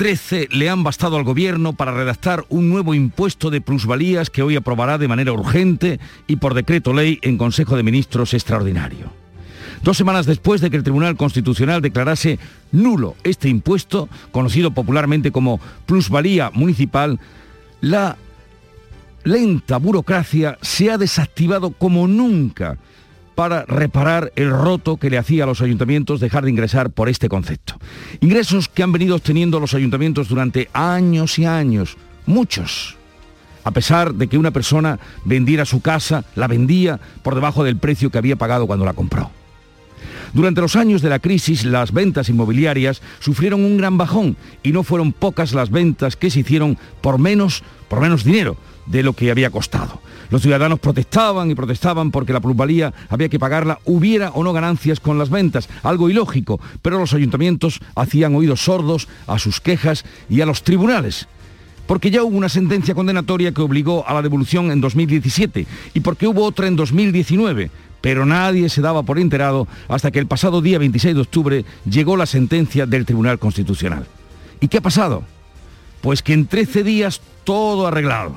13 le han bastado al Gobierno para redactar un nuevo impuesto de plusvalías que hoy aprobará de manera urgente y por decreto ley en Consejo de Ministros extraordinario. Dos semanas después de que el Tribunal Constitucional declarase nulo este impuesto, conocido popularmente como plusvalía municipal, la lenta burocracia se ha desactivado como nunca para reparar el roto que le hacía a los ayuntamientos dejar de ingresar por este concepto. Ingresos que han venido obteniendo los ayuntamientos durante años y años, muchos. A pesar de que una persona vendiera su casa, la vendía por debajo del precio que había pagado cuando la compró. Durante los años de la crisis, las ventas inmobiliarias sufrieron un gran bajón y no fueron pocas las ventas que se hicieron por menos, por menos dinero de lo que había costado. Los ciudadanos protestaban y protestaban porque la plusvalía había que pagarla, hubiera o no ganancias con las ventas, algo ilógico, pero los ayuntamientos hacían oídos sordos a sus quejas y a los tribunales porque ya hubo una sentencia condenatoria que obligó a la devolución en 2017 y porque hubo otra en 2019, pero nadie se daba por enterado hasta que el pasado día 26 de octubre llegó la sentencia del Tribunal Constitucional. ¿Y qué ha pasado? Pues que en 13 días todo arreglado.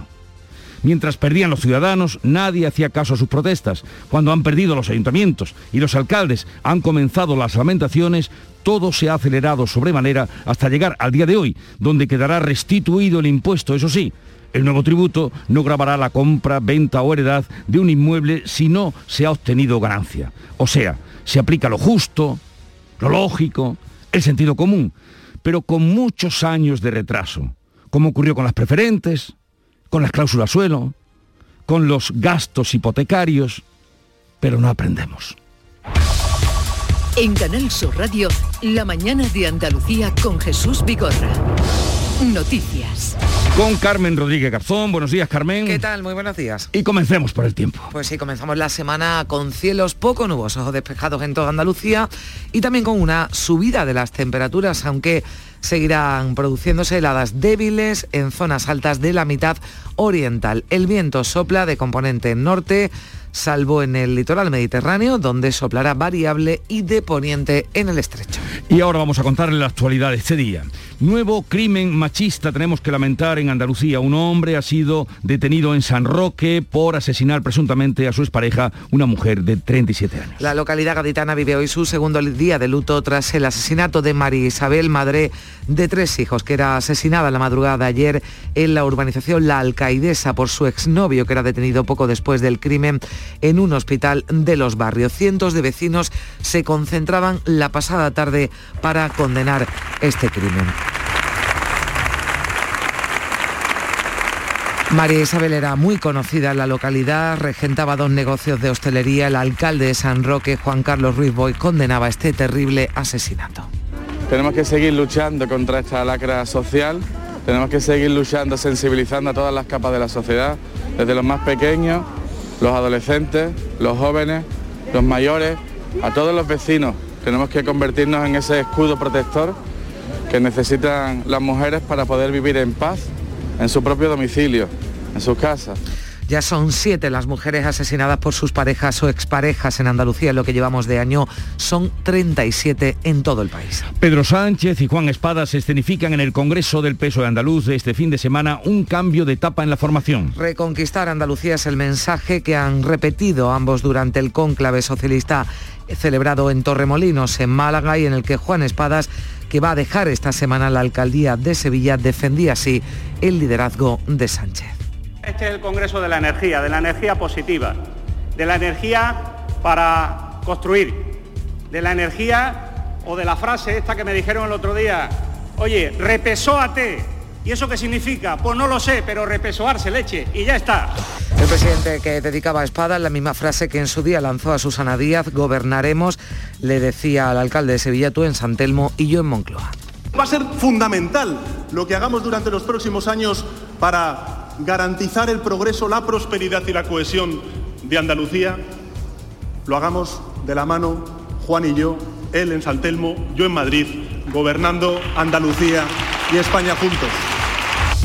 Mientras perdían los ciudadanos, nadie hacía caso a sus protestas. Cuando han perdido los ayuntamientos y los alcaldes han comenzado las lamentaciones, todo se ha acelerado sobremanera hasta llegar al día de hoy, donde quedará restituido el impuesto, eso sí. El nuevo tributo no grabará la compra, venta o heredad de un inmueble si no se ha obtenido ganancia. O sea, se aplica lo justo, lo lógico, el sentido común, pero con muchos años de retraso, como ocurrió con las preferentes, con las cláusulas suelo, con los gastos hipotecarios, pero no aprendemos. En Canal Sur Radio, la mañana de Andalucía con Jesús Vigorra. Noticias. Con Carmen Rodríguez Garzón. Buenos días, Carmen. ¿Qué tal? Muy buenos días. Y comencemos por el tiempo. Pues sí, comenzamos la semana con cielos poco nubosos o despejados en toda Andalucía y también con una subida de las temperaturas, aunque seguirán produciéndose heladas débiles en zonas altas de la mitad oriental. El viento sopla de componente norte salvo en el litoral mediterráneo, donde soplará variable y de poniente en el estrecho. Y ahora vamos a contarle la actualidad de este día. Nuevo crimen machista tenemos que lamentar en Andalucía. Un hombre ha sido detenido en San Roque por asesinar presuntamente a su expareja, una mujer de 37 años. La localidad gaditana vive hoy su segundo día de luto tras el asesinato de María Isabel, madre de tres hijos, que era asesinada la madrugada de ayer en la urbanización La Alcaidesa por su exnovio, que era detenido poco después del crimen en un hospital de los barrios. Cientos de vecinos se concentraban la pasada tarde para condenar este crimen. María Isabel era muy conocida en la localidad, regentaba dos negocios de hostelería. El alcalde de San Roque, Juan Carlos Ruiz Boy, condenaba este terrible asesinato. Tenemos que seguir luchando contra esta lacra social, tenemos que seguir luchando, sensibilizando a todas las capas de la sociedad, desde los más pequeños los adolescentes, los jóvenes, los mayores, a todos los vecinos. Tenemos que convertirnos en ese escudo protector que necesitan las mujeres para poder vivir en paz en su propio domicilio, en sus casas. Ya son siete las mujeres asesinadas por sus parejas o exparejas en Andalucía. En lo que llevamos de año son 37 en todo el país. Pedro Sánchez y Juan Espada se escenifican en el Congreso del Peso de Andaluz de este fin de semana un cambio de etapa en la formación. Reconquistar Andalucía es el mensaje que han repetido ambos durante el cónclave socialista celebrado en Torremolinos, en Málaga, y en el que Juan Espadas, que va a dejar esta semana la alcaldía de Sevilla, defendía así el liderazgo de Sánchez. Este es el Congreso de la Energía, de la energía positiva, de la energía para construir, de la energía o de la frase esta que me dijeron el otro día, oye, repesóate. ¿Y eso qué significa? Pues no lo sé, pero repesoarse leche y ya está. El presidente que dedicaba a espada, la misma frase que en su día lanzó a Susana Díaz, gobernaremos, le decía al alcalde de Sevilla, tú en San Telmo y yo en Moncloa. Va a ser fundamental lo que hagamos durante los próximos años para garantizar el progreso, la prosperidad y la cohesión de Andalucía lo hagamos de la mano Juan y yo, él en Saltelmo, yo en Madrid, gobernando Andalucía y España juntos.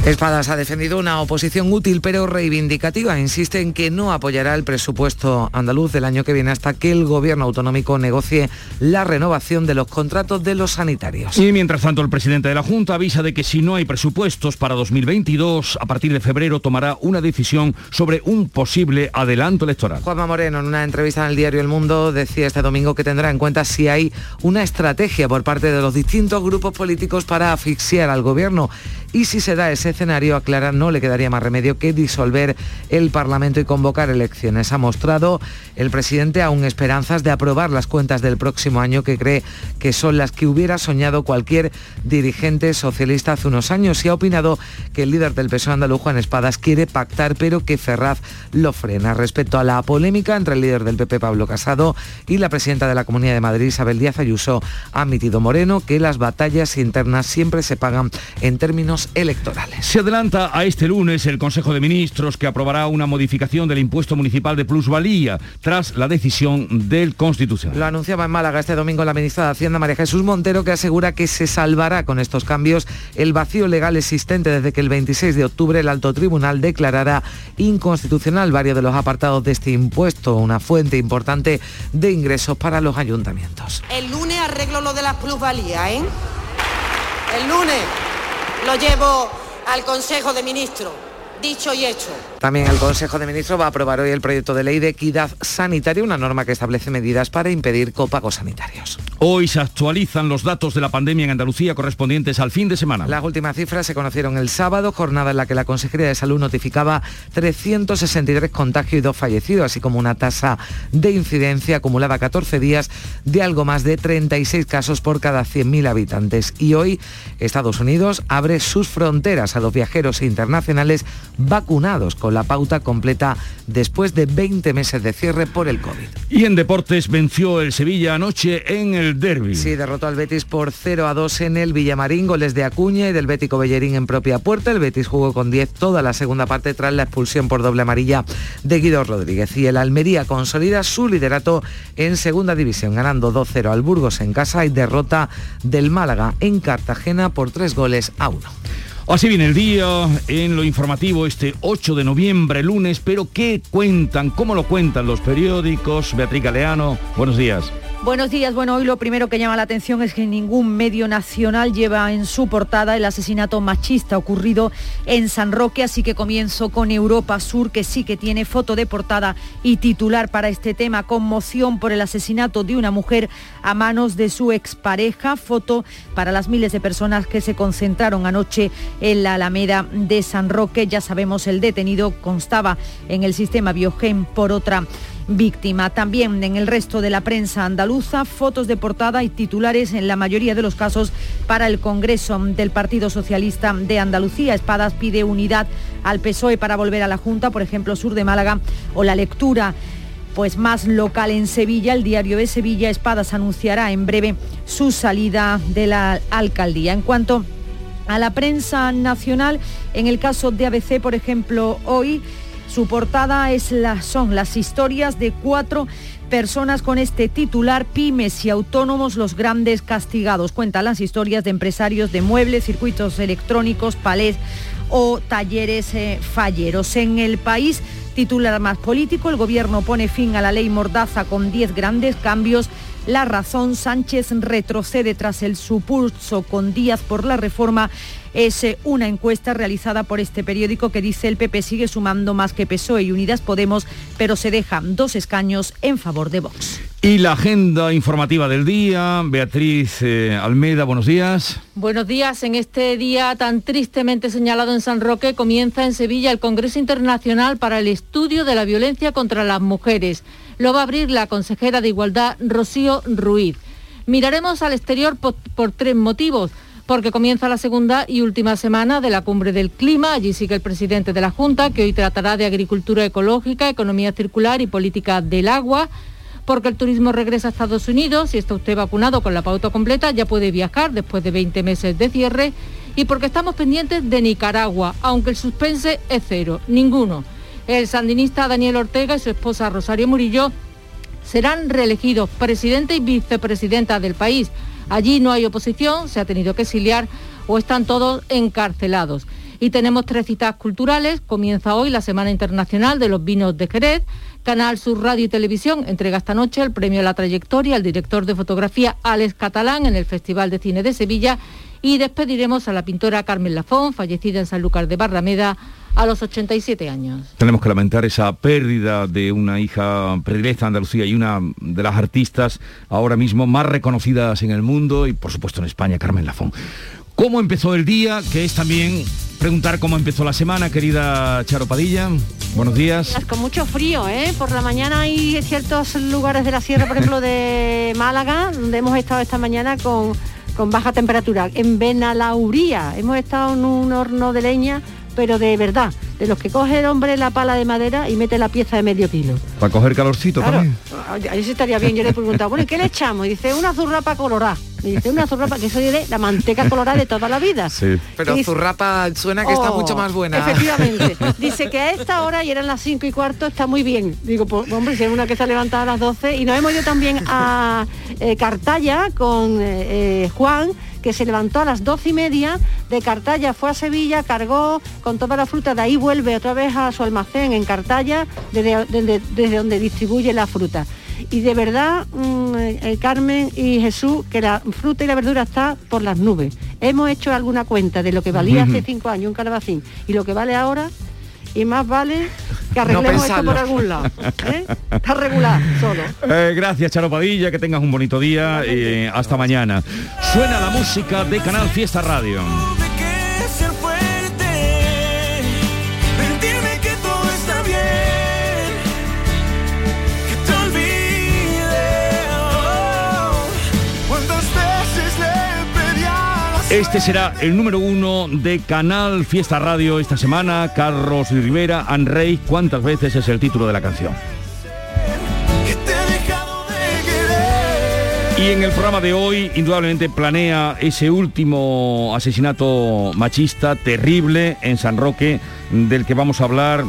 Espadas ha defendido una oposición útil pero reivindicativa. Insiste en que no apoyará el presupuesto andaluz del año que viene hasta que el gobierno autonómico negocie la renovación de los contratos de los sanitarios. Y mientras tanto, el presidente de la Junta avisa de que si no hay presupuestos para 2022, a partir de febrero tomará una decisión sobre un posible adelanto electoral. Juanma Moreno, en una entrevista en el diario El Mundo, decía este domingo que tendrá en cuenta si hay una estrategia por parte de los distintos grupos políticos para asfixiar al gobierno y si se da ese escenario, aclara, no le quedaría más remedio que disolver el Parlamento y convocar elecciones. Ha mostrado el presidente aún esperanzas de aprobar las cuentas del próximo año que cree que son las que hubiera soñado cualquier dirigente socialista hace unos años y ha opinado que el líder del PSOE andaluz, Juan Espadas, quiere pactar pero que Ferraz lo frena. Respecto a la polémica entre el líder del PP, Pablo Casado, y la presidenta de la Comunidad de Madrid, Isabel Díaz Ayuso, ha admitido Moreno que las batallas internas siempre se pagan en términos electorales. Se adelanta a este lunes el Consejo de Ministros que aprobará una modificación del impuesto municipal de plusvalía tras la decisión del Constitucional. Lo anunciaba en Málaga este domingo la ministra de Hacienda María Jesús Montero que asegura que se salvará con estos cambios el vacío legal existente desde que el 26 de octubre el alto tribunal declarara inconstitucional varios de los apartados de este impuesto, una fuente importante de ingresos para los ayuntamientos. El lunes arreglo lo de las plusvalías, ¿eh? El lunes lo llevo al Consejo de Ministros. Dicho y hecho. También el Consejo de Ministros va a aprobar hoy el proyecto de ley de equidad sanitaria, una norma que establece medidas para impedir copagos sanitarios. Hoy se actualizan los datos de la pandemia en Andalucía correspondientes al fin de semana. Las últimas cifras se conocieron el sábado, jornada en la que la Consejería de Salud notificaba 363 contagios y dos fallecidos, así como una tasa de incidencia acumulada 14 días de algo más de 36 casos por cada 100.000 habitantes. Y hoy Estados Unidos abre sus fronteras a los viajeros internacionales vacunados con la pauta completa después de 20 meses de cierre por el COVID. Y en deportes venció el Sevilla anoche en el derby. Sí, derrotó al Betis por 0 a 2 en el Villamarín, goles de Acuña y del Bético Bellerín en propia puerta. El Betis jugó con 10 toda la segunda parte tras la expulsión por doble amarilla de Guido Rodríguez. Y el Almería consolida su liderato en segunda división, ganando 2-0 al Burgos en casa y derrota del Málaga en Cartagena por 3 goles a 1. Así viene el día en lo informativo este 8 de noviembre, lunes, pero ¿qué cuentan? ¿Cómo lo cuentan los periódicos? Beatriz Galeano, buenos días. Buenos días. Bueno, hoy lo primero que llama la atención es que ningún medio nacional lleva en su portada el asesinato machista ocurrido en San Roque, así que comienzo con Europa Sur, que sí que tiene foto de portada y titular para este tema, conmoción por el asesinato de una mujer a manos de su expareja, foto para las miles de personas que se concentraron anoche en la Alameda de San Roque. Ya sabemos, el detenido constaba en el sistema Biogen por otra víctima. También en el resto de la prensa andaluza, fotos de portada y titulares en la mayoría de los casos para el Congreso del Partido Socialista de Andalucía. Espadas pide unidad al PSOE para volver a la Junta, por ejemplo, Sur de Málaga o la lectura pues más local en Sevilla, el diario de Sevilla Espadas anunciará en breve su salida de la alcaldía. En cuanto a la prensa nacional, en el caso de ABC, por ejemplo, hoy su portada es son las historias de cuatro personas con este titular, pymes y autónomos, los grandes castigados. Cuentan las historias de empresarios de muebles, circuitos electrónicos, palés o talleres eh, falleros. En el país, titular más político, el gobierno pone fin a la ley Mordaza con 10 grandes cambios. La razón, Sánchez retrocede tras el supulso con Díaz por la reforma es eh, una encuesta realizada por este periódico que dice el PP sigue sumando más que PSOE y Unidas Podemos, pero se dejan dos escaños en favor de Vox. Y la agenda informativa del día, Beatriz eh, Almeida, buenos días. Buenos días. En este día tan tristemente señalado en San Roque comienza en Sevilla el Congreso Internacional para el Estudio de la Violencia contra las Mujeres. Lo va a abrir la consejera de Igualdad, Rocío Ruiz. Miraremos al exterior por tres motivos porque comienza la segunda y última semana de la cumbre del clima. Allí sigue el presidente de la Junta, que hoy tratará de agricultura ecológica, economía circular y política del agua. Porque el turismo regresa a Estados Unidos, si está usted vacunado con la pauta completa, ya puede viajar después de 20 meses de cierre. Y porque estamos pendientes de Nicaragua, aunque el suspense es cero, ninguno. El sandinista Daniel Ortega y su esposa Rosario Murillo serán reelegidos presidente y vicepresidenta del país. Allí no hay oposición, se ha tenido que exiliar o están todos encarcelados. Y tenemos tres citas culturales. Comienza hoy la Semana Internacional de los Vinos de Jerez. Canal Sur Radio y Televisión entrega esta noche el premio a la trayectoria al director de fotografía Alex Catalán en el Festival de Cine de Sevilla y despediremos a la pintora Carmen Lafón, fallecida en Sanlúcar de Barrameda a los 87 años. Tenemos que lamentar esa pérdida de una hija predilecta de Andalucía y una de las artistas ahora mismo más reconocidas en el mundo y por supuesto en España, Carmen Lafón. ¿Cómo empezó el día? Que es también preguntar cómo empezó la semana, querida Charo Padilla. Buenos días. Con mucho frío, ¿eh? Por la mañana hay ciertos lugares de la sierra, por ejemplo, de Málaga, donde hemos estado esta mañana con, con baja temperatura. En Benalauría hemos estado en un horno de leña pero de verdad, de los que coge el hombre la pala de madera y mete la pieza de medio kilo. Para coger calorcito también. Ahí estaría bien, yo le he preguntado, bueno, ¿y qué le echamos? Y dice, una zurrapa colorada. Y dice, una zurrapa, que eso de la manteca colorada de toda la vida. Sí. Pero zurrapa suena que está mucho más buena. Efectivamente. Dice que a esta hora, y eran las 5 y cuarto, está muy bien. Digo, pues hombre, si es una que se ha levantado a las 12. Y nos hemos ido también a eh, Cartaya con eh, eh, Juan, que se levantó a las doce y media de Cartaya, fue a Sevilla, cargó con toda la fruta, de ahí vuelve otra vez a su almacén en Cartaya, desde, desde, donde distribuye la fruta. Y de verdad, mm, eh, Carmen y Jesús, que la fruta y la verdura está por las nubes. Hemos hecho alguna cuenta de lo que valía hace cinco años un calabacín y lo que vale ahora y más vale que arreglemos esto por algún lado. ¿eh? Está regular solo. Eh, gracias, Charo Padilla, que tengas un bonito día y hasta mañana. Suena la música de Canal Fiesta Radio. Este será el número uno de Canal Fiesta Radio esta semana. Carlos Rivera, Rey, ¿cuántas veces es el título de la canción? Y en el programa de hoy, indudablemente, planea ese último asesinato machista terrible en San Roque, del que vamos a hablar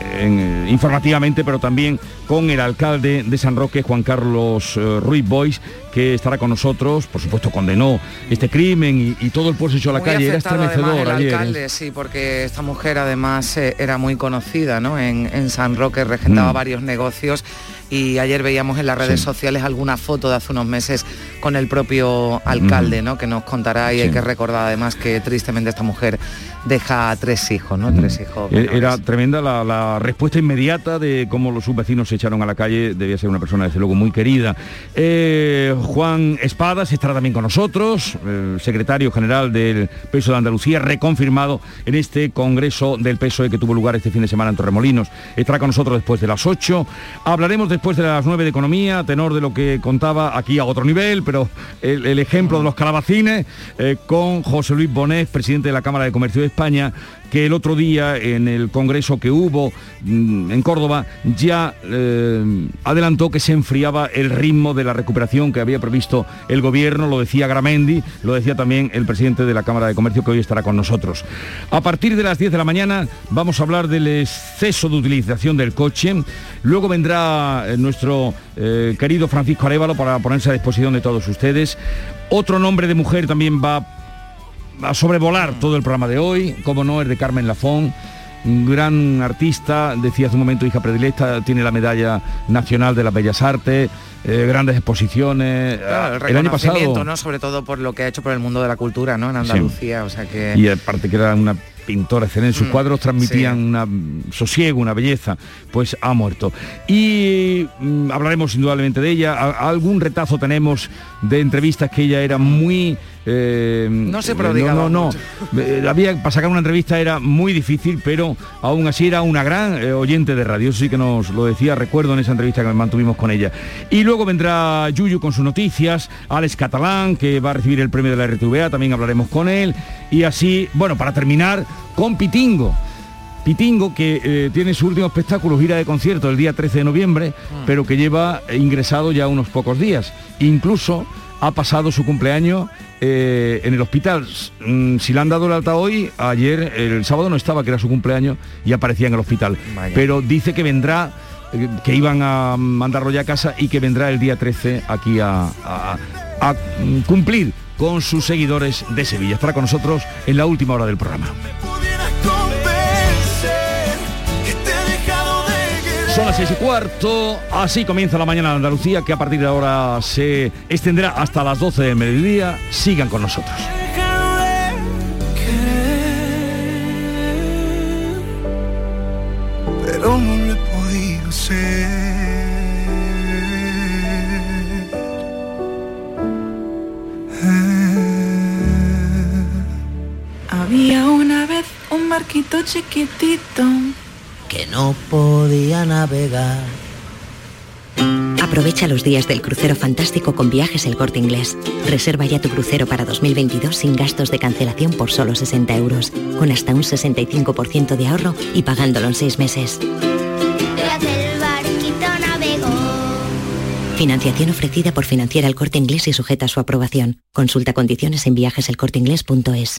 eh, informativamente, pero también con el alcalde de San Roque, Juan Carlos eh, Ruiz Bois, que estará con nosotros, por supuesto condenó este crimen y, todo el pueblo se echó a la calle, era estremecedor el ¿eh? alcalde, sí, porque esta mujer además era muy conocida ¿no? en, San Roque, regentaba mm. varios negocios y ayer veíamos en las redes sociales alguna foto de hace unos meses con el propio alcalde, ¿no? Que nos contará y hay que recordar además que tristemente esta mujer deja tres hijos, ¿no? Tres hijos. E-, era tremenda la, respuesta inmediata de cómo los sus vecinos se echaron a la calle, debía ser una persona desde luego muy querida. Eh, Juan Espadas estará también con nosotros, secretario general del Peso de Andalucía, reconfirmado en este Congreso del PSOE que tuvo lugar este fin de semana en Torremolinos. Estará con nosotros después de las 8. Hablaremos después de las 9 de economía, tenor de lo que contaba aquí a otro nivel, pero el, ejemplo de los calabacines, eh, con José Luis Bonet, presidente de la Cámara de Comercio de España, que el otro día en el congreso que hubo mm, en Córdoba ya eh, adelantó que se enfriaba el ritmo de la recuperación que había previsto el gobierno, lo decía Gramendi, lo decía también el presidente de la Cámara de Comercio que hoy estará con nosotros. A partir de las 10 de la mañana vamos a hablar del exceso de utilización del coche, luego vendrá eh, nuestro eh, querido Francisco Arevalo para ponerse a disposición de todos ustedes. Otro nombre de mujer también va a sobrevolar todo el programa de hoy, como no, es de Carmen Lafón, un gran artista, decía hace un momento hija predilecta, tiene la medalla nacional de las Bellas Artes, eh, grandes exposiciones. el, año pasado, ¿no? Sobre todo por lo que ha hecho por el mundo de la cultura, ¿no? En Andalucía, o sea que. Y aparte que era una pintora excelente, sus mm, cuadros transmitían un sosiego, una belleza, pues ha muerto. Y mm, hablaremos indudablemente de ella. algún retazo tenemos de entrevistas que ella era muy eh, no se prodigaba No, no, no. Eh, había, para sacar una entrevista era muy difícil, pero aún así era una gran eh, oyente de radio. Eso sí que nos lo decía, recuerdo en esa entrevista que mantuvimos con ella. Y luego vendrá Yuyu con sus noticias, Alex Catalán, que va a recibir el premio de la RTVA, también hablaremos con él. Y así, bueno, para terminar, con Pitingo. Pitingo, que tiene su último espectáculo, gira de concierto, el día 13 de noviembre, ah. pero que lleva ingresado ya unos pocos días. Incluso ha pasado su cumpleaños eh, en el hospital. Mm, si le han dado el alta hoy, ayer, el sábado no estaba, que era su cumpleaños, y aparecía en el hospital. Pero dice que vendrá eh, que iban a mandarlo ya a casa y que vendrá el día 13 aquí a, a- a cumplir con sus seguidores de Sevilla. Estará con nosotros en la última hora del programa. Son las seis y cuarto, así comienza la mañana de Andalucía, que a partir de ahora se extenderá hasta las 12 del mediodía. Sigan con nosotros. pero no lo he podido ser. Había una vez un barquito chiquitito que no podía navegar. Aprovecha los días del crucero fantástico con viajes El Corte Inglés. Reserva ya tu crucero para 2022 sin gastos de cancelación por solo 60 euros, con hasta un 65% de ahorro y pagándolo en seis meses. Tras el barquito navegó. Financiación ofrecida por Financiera El Corte Inglés y sujeta a su aprobación. Consulta condiciones en viajeselcorteinglés.es.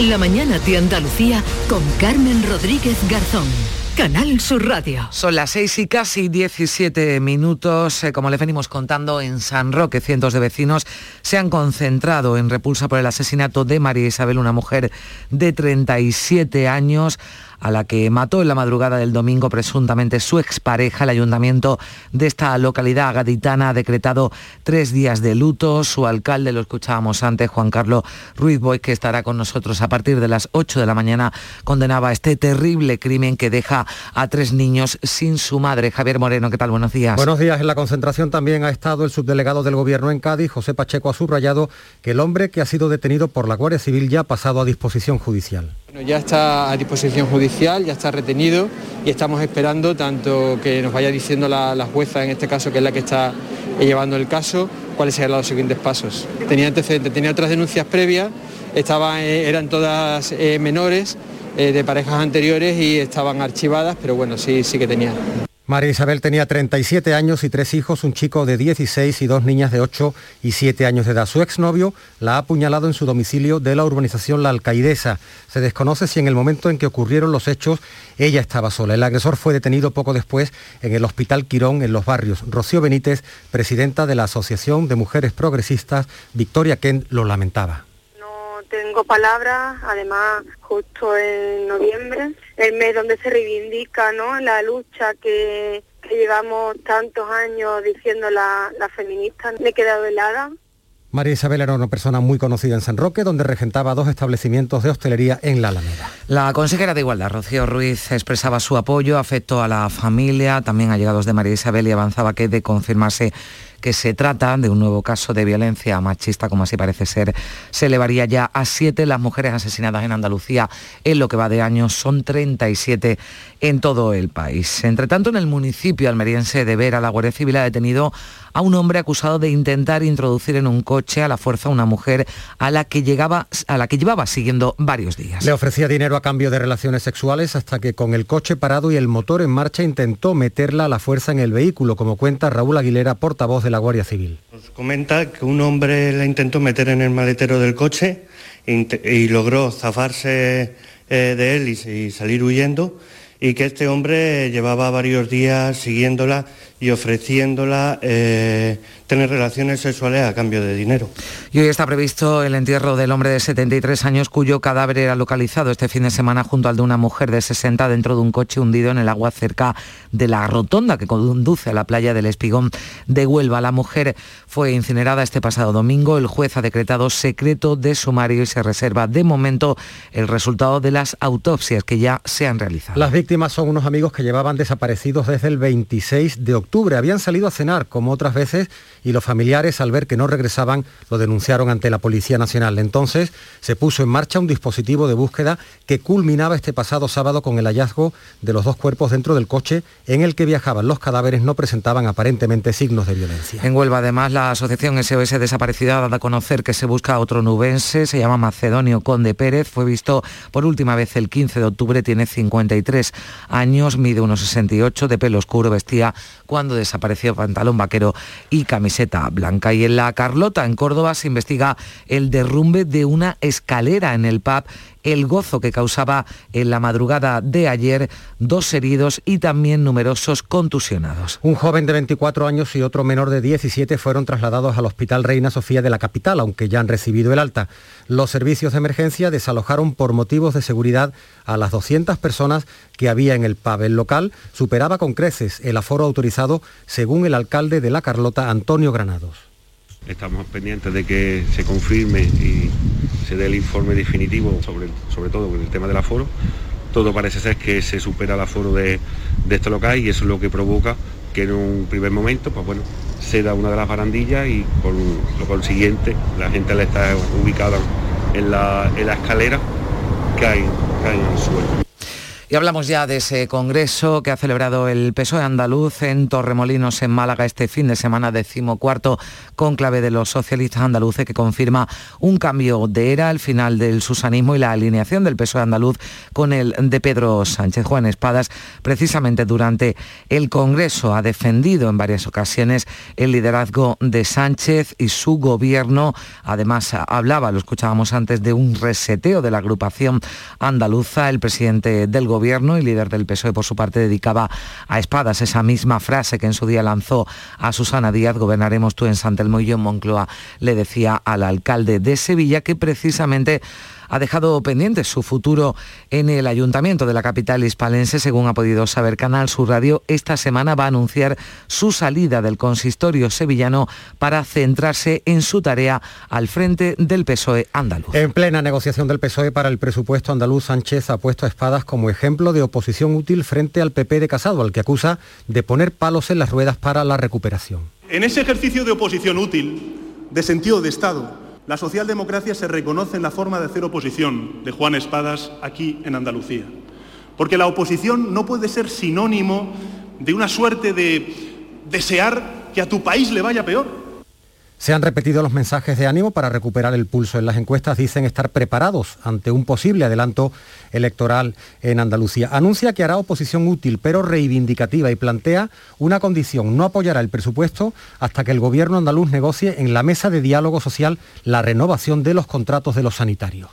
La mañana de Andalucía con Carmen Rodríguez Garzón. Canal Sur Radio. Son las 6 y casi 17 minutos. Eh, como les venimos contando, en San Roque cientos de vecinos se han concentrado en repulsa por el asesinato de María Isabel, una mujer de 37 años a la que mató en la madrugada del domingo presuntamente su expareja. El ayuntamiento de esta localidad gaditana ha decretado tres días de luto. Su alcalde, lo escuchábamos antes, Juan Carlos Ruiz Boy, que estará con nosotros a partir de las 8 de la mañana, condenaba este terrible crimen que deja a tres niños sin su madre. Javier Moreno, ¿qué tal? Buenos días. Buenos días. En la concentración también ha estado el subdelegado del Gobierno en Cádiz, José Pacheco, ha subrayado que el hombre que ha sido detenido por la Guardia Civil ya ha pasado a disposición judicial. Ya está a disposición judicial, ya está retenido y estamos esperando tanto que nos vaya diciendo la, la jueza, en este caso, que es la que está llevando el caso, cuáles serán los siguientes pasos. Tenía antecedentes, tenía otras denuncias previas, estaban, eh, eran todas eh, menores eh, de parejas anteriores y estaban archivadas, pero bueno, sí, sí que tenía. María Isabel tenía 37 años y tres hijos, un chico de 16 y dos niñas de 8 y 7 años de edad. Su exnovio la ha apuñalado en su domicilio de la urbanización La Alcaidesa. Se desconoce si en el momento en que ocurrieron los hechos ella estaba sola. El agresor fue detenido poco después en el Hospital Quirón en Los Barrios. Rocío Benítez, presidenta de la Asociación de Mujeres Progresistas, Victoria Kent, lo lamentaba. Tengo palabras, además justo en noviembre, el mes donde se reivindica ¿no? la lucha que, que llevamos tantos años diciendo la, la feminista, me he quedado helada. María Isabel era una persona muy conocida en San Roque, donde regentaba dos establecimientos de hostelería en la Alameda. La consejera de Igualdad, Rocío Ruiz, expresaba su apoyo, afecto a la familia, también a llegados de María Isabel y avanzaba que de confirmarse que se trata de un nuevo caso de violencia machista, como así parece ser, se elevaría ya a siete las mujeres asesinadas en Andalucía. En lo que va de años son 37 en todo el país. Entre tanto, en el municipio almeriense de Vera, la Guardia Civil ha detenido a un hombre acusado de intentar introducir en un coche a la fuerza a una mujer a la que, llegaba, a la que llevaba siguiendo varios días. Le ofrecía dinero a cambio de relaciones sexuales hasta que con el coche parado y el motor en marcha intentó meterla a la fuerza en el vehículo, como cuenta Raúl Aguilera, portavoz la Guardia Civil. Nos comenta que un hombre la intentó meter en el maletero del coche y logró zafarse eh, de él y salir huyendo y que este hombre llevaba varios días siguiéndola y ofreciéndola eh, tener relaciones sexuales a cambio de dinero. Y hoy está previsto el entierro del hombre de 73 años cuyo cadáver era localizado este fin de semana junto al de una mujer de 60 dentro de un coche hundido en el agua cerca de la rotonda que conduce a la playa del Espigón de Huelva. La mujer fue incinerada este pasado domingo. El juez ha decretado secreto de sumario y se reserva de momento el resultado de las autopsias que ya se han realizado. Las víctimas son unos amigos que llevaban desaparecidos desde el 26 de octubre Habían salido a cenar, como otras veces, y los familiares, al ver que no regresaban, lo denunciaron ante la Policía Nacional. Entonces se puso en marcha un dispositivo de búsqueda que culminaba este pasado sábado con el hallazgo de los dos cuerpos dentro del coche en el que viajaban. Los cadáveres no presentaban aparentemente signos de violencia. En Huelva, además, la asociación SOS Desaparecida dado a conocer que se busca a otro nubense, se llama Macedonio Conde Pérez, fue visto por última vez el 15 de octubre, tiene 53 años, mide unos 68, de pelo oscuro, vestía cuando desapareció pantalón vaquero y camiseta blanca. Y en la Carlota, en Córdoba, se investiga el derrumbe de una escalera en el pub el gozo que causaba en la madrugada de ayer dos heridos y también numerosos contusionados. Un joven de 24 años y otro menor de 17 fueron trasladados al Hospital Reina Sofía de la capital, aunque ya han recibido el alta. Los servicios de emergencia desalojaron por motivos de seguridad a las 200 personas que había en el pub. El local superaba con creces el aforo autorizado, según el alcalde de La Carlota, Antonio Granados. Estamos pendientes de que se confirme y se dé el informe definitivo sobre, sobre todo con el tema del aforo. Todo parece ser que se supera el aforo de, de este local y eso es lo que provoca que en un primer momento, pues bueno, se da una de las barandillas y por lo consiguiente la gente le está ubicada en la, en la escalera, cae, cae en el suelo. Y hablamos ya de ese congreso que ha celebrado el PSOE andaluz en Torremolinos, en Málaga, este fin de semana, decimocuarto conclave de los socialistas andaluces, que confirma un cambio de era al final del susanismo y la alineación del PSOE andaluz con el de Pedro Sánchez. Juan Espadas, precisamente durante el congreso, ha defendido en varias ocasiones el liderazgo de Sánchez y su gobierno. Además, hablaba, lo escuchábamos antes, de un reseteo de la agrupación andaluza. El presidente del gobierno gobierno y líder del PSOE por su parte dedicaba a Espadas esa misma frase que en su día lanzó a Susana Díaz, gobernaremos tú en Santelmo y en Moncloa, le decía al alcalde de Sevilla que precisamente ha dejado pendiente su futuro en el ayuntamiento de la capital hispalense, según ha podido saber Canal Sur Radio. Esta semana va a anunciar su salida del consistorio sevillano para centrarse en su tarea al frente del PSOE andaluz. En plena negociación del PSOE para el presupuesto andaluz, Sánchez ha puesto a Espadas como ejemplo de oposición útil frente al PP de Casado, al que acusa de poner palos en las ruedas para la recuperación. En ese ejercicio de oposición útil, de sentido de Estado, la socialdemocracia se reconoce en la forma de hacer oposición de Juan Espadas aquí en Andalucía. Porque la oposición no puede ser sinónimo de una suerte de desear que a tu país le vaya peor. Se han repetido los mensajes de ánimo para recuperar el pulso. En las encuestas dicen estar preparados ante un posible adelanto electoral en Andalucía. Anuncia que hará oposición útil pero reivindicativa y plantea una condición. No apoyará el presupuesto hasta que el gobierno andaluz negocie en la mesa de diálogo social la renovación de los contratos de los sanitarios.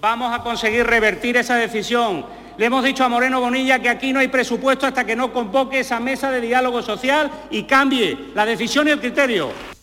Vamos a conseguir revertir esa decisión. Le hemos dicho a Moreno Bonilla que aquí no hay presupuesto hasta que no convoque esa mesa de diálogo social y cambie la decisión y el criterio.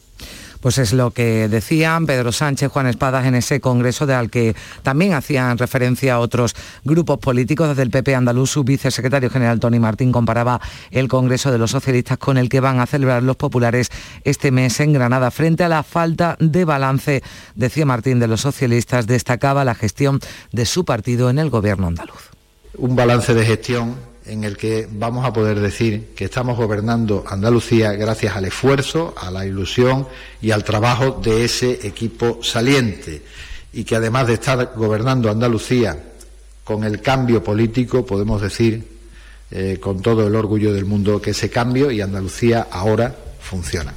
Pues es lo que decían Pedro Sánchez, Juan Espadas en ese congreso de al que también hacían referencia otros grupos políticos. Desde el PP andaluz, su vicesecretario general Tony Martín comparaba el congreso de los socialistas con el que van a celebrar los populares este mes en Granada. Frente a la falta de balance, decía Martín, de los socialistas, destacaba la gestión de su partido en el gobierno andaluz. Un balance de gestión en el que vamos a poder decir que estamos gobernando Andalucía gracias al esfuerzo, a la ilusión y al trabajo de ese equipo saliente y que además de estar gobernando Andalucía con el cambio político, podemos decir eh, con todo el orgullo del mundo que ese cambio y Andalucía ahora funciona.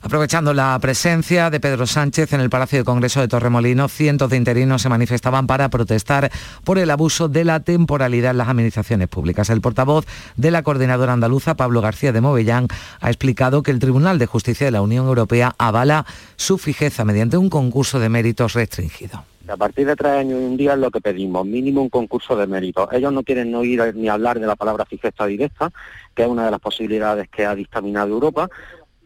Aprovechando la presencia de Pedro Sánchez en el Palacio de Congreso de Torremolino, cientos de interinos se manifestaban para protestar por el abuso de la temporalidad en las administraciones públicas. El portavoz de la coordinadora andaluza, Pablo García de Movellán, ha explicado que el Tribunal de Justicia de la Unión Europea avala su fijeza mediante un concurso de méritos restringido. A partir de tres años y un día es lo que pedimos, mínimo un concurso de méritos. Ellos no quieren oír ni hablar de la palabra fijeza directa, que es una de las posibilidades que ha dictaminado Europa,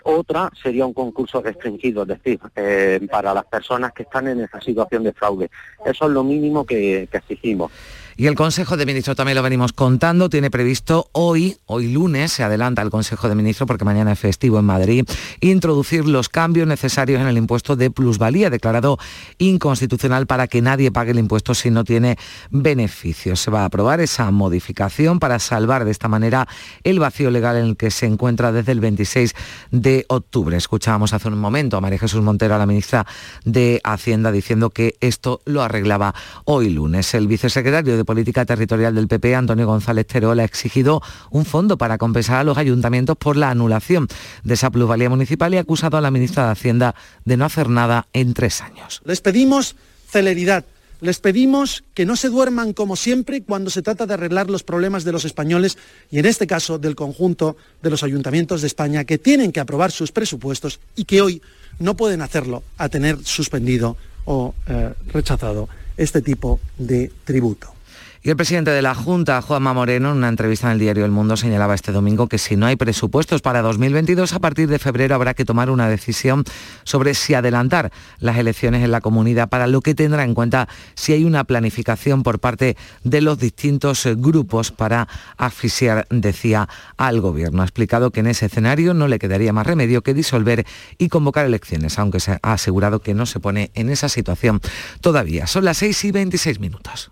otra sería un concurso restringido, es decir, eh, para las personas que están en esa situación de fraude. Eso es lo mínimo que, que exigimos. Y el Consejo de Ministros también lo venimos contando, tiene previsto hoy, hoy lunes, se adelanta el Consejo de Ministros porque mañana es festivo en Madrid, introducir los cambios necesarios en el impuesto de plusvalía, declarado inconstitucional para que nadie pague el impuesto si no tiene beneficios. Se va a aprobar esa modificación para salvar de esta manera el vacío legal en el que se encuentra desde el 26 de octubre. Escuchábamos hace un momento a María Jesús Montero, a la ministra de Hacienda, diciendo que esto lo arreglaba hoy lunes. El vicesecretario de Política Territorial del PP, Antonio González Terol, ha exigido un fondo para compensar a los ayuntamientos por la anulación de esa plusvalía municipal y ha acusado a la ministra de Hacienda de no hacer nada en tres años. Les pedimos celeridad. Les pedimos que no se duerman como siempre cuando se trata de arreglar los problemas de los españoles y en este caso del conjunto de los ayuntamientos de España que tienen que aprobar sus presupuestos y que hoy no pueden hacerlo a tener suspendido o eh, rechazado este tipo de tributo. Y el presidente de la Junta, Juanma Moreno, en una entrevista en el diario El Mundo señalaba este domingo que si no hay presupuestos para 2022, a partir de febrero habrá que tomar una decisión sobre si adelantar las elecciones en la comunidad, para lo que tendrá en cuenta si hay una planificación por parte de los distintos eh, grupos para asfixiar, decía, al gobierno. Ha explicado que en ese escenario no le quedaría más remedio que disolver y convocar elecciones, aunque se ha asegurado que no se pone en esa situación todavía. Son las 6 y 26 minutos.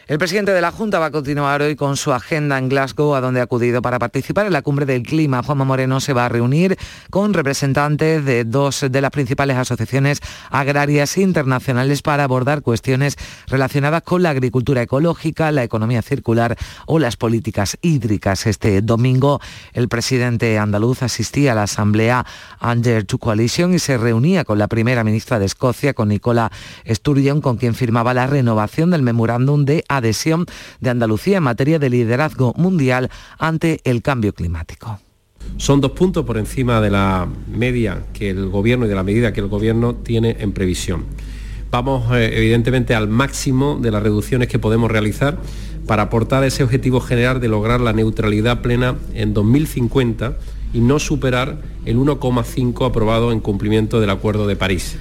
El presidente de la Junta va a continuar hoy con su agenda en Glasgow, a donde ha acudido para participar en la cumbre del clima. Juanma Moreno se va a reunir con representantes de dos de las principales asociaciones agrarias internacionales para abordar cuestiones relacionadas con la agricultura ecológica, la economía circular o las políticas hídricas. Este domingo el presidente andaluz asistía a la asamblea Under to Coalition y se reunía con la primera ministra de Escocia, con Nicola Sturgeon, con quien firmaba la renovación del memorándum de adhesión de Andalucía en materia de liderazgo mundial ante el cambio climático. Son dos puntos por encima de la media que el gobierno y de la medida que el gobierno tiene en previsión. Vamos eh, evidentemente al máximo de las reducciones que podemos realizar para aportar ese objetivo general de lograr la neutralidad plena en 2050 y no superar el 1,5 aprobado en cumplimiento del Acuerdo de París.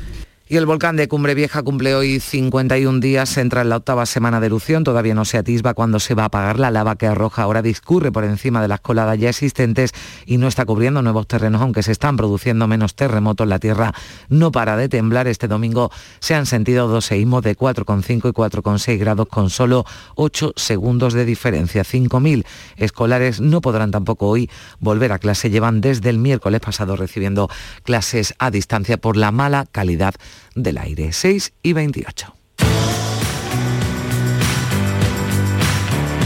Y el volcán de Cumbre Vieja cumple hoy 51 días, entra en la octava semana de erupción, todavía no se atisba cuando se va a apagar la lava que arroja ahora discurre por encima de las coladas ya existentes y no está cubriendo nuevos terrenos, aunque se están produciendo menos terremotos. La Tierra no para de temblar. Este domingo se han sentido dos seísmos de 4,5 y 4,6 grados con solo 8 segundos de diferencia. 5.000 escolares no podrán tampoco hoy volver a clase. Llevan desde el miércoles pasado recibiendo clases a distancia por la mala calidad del aire. 6 y 28.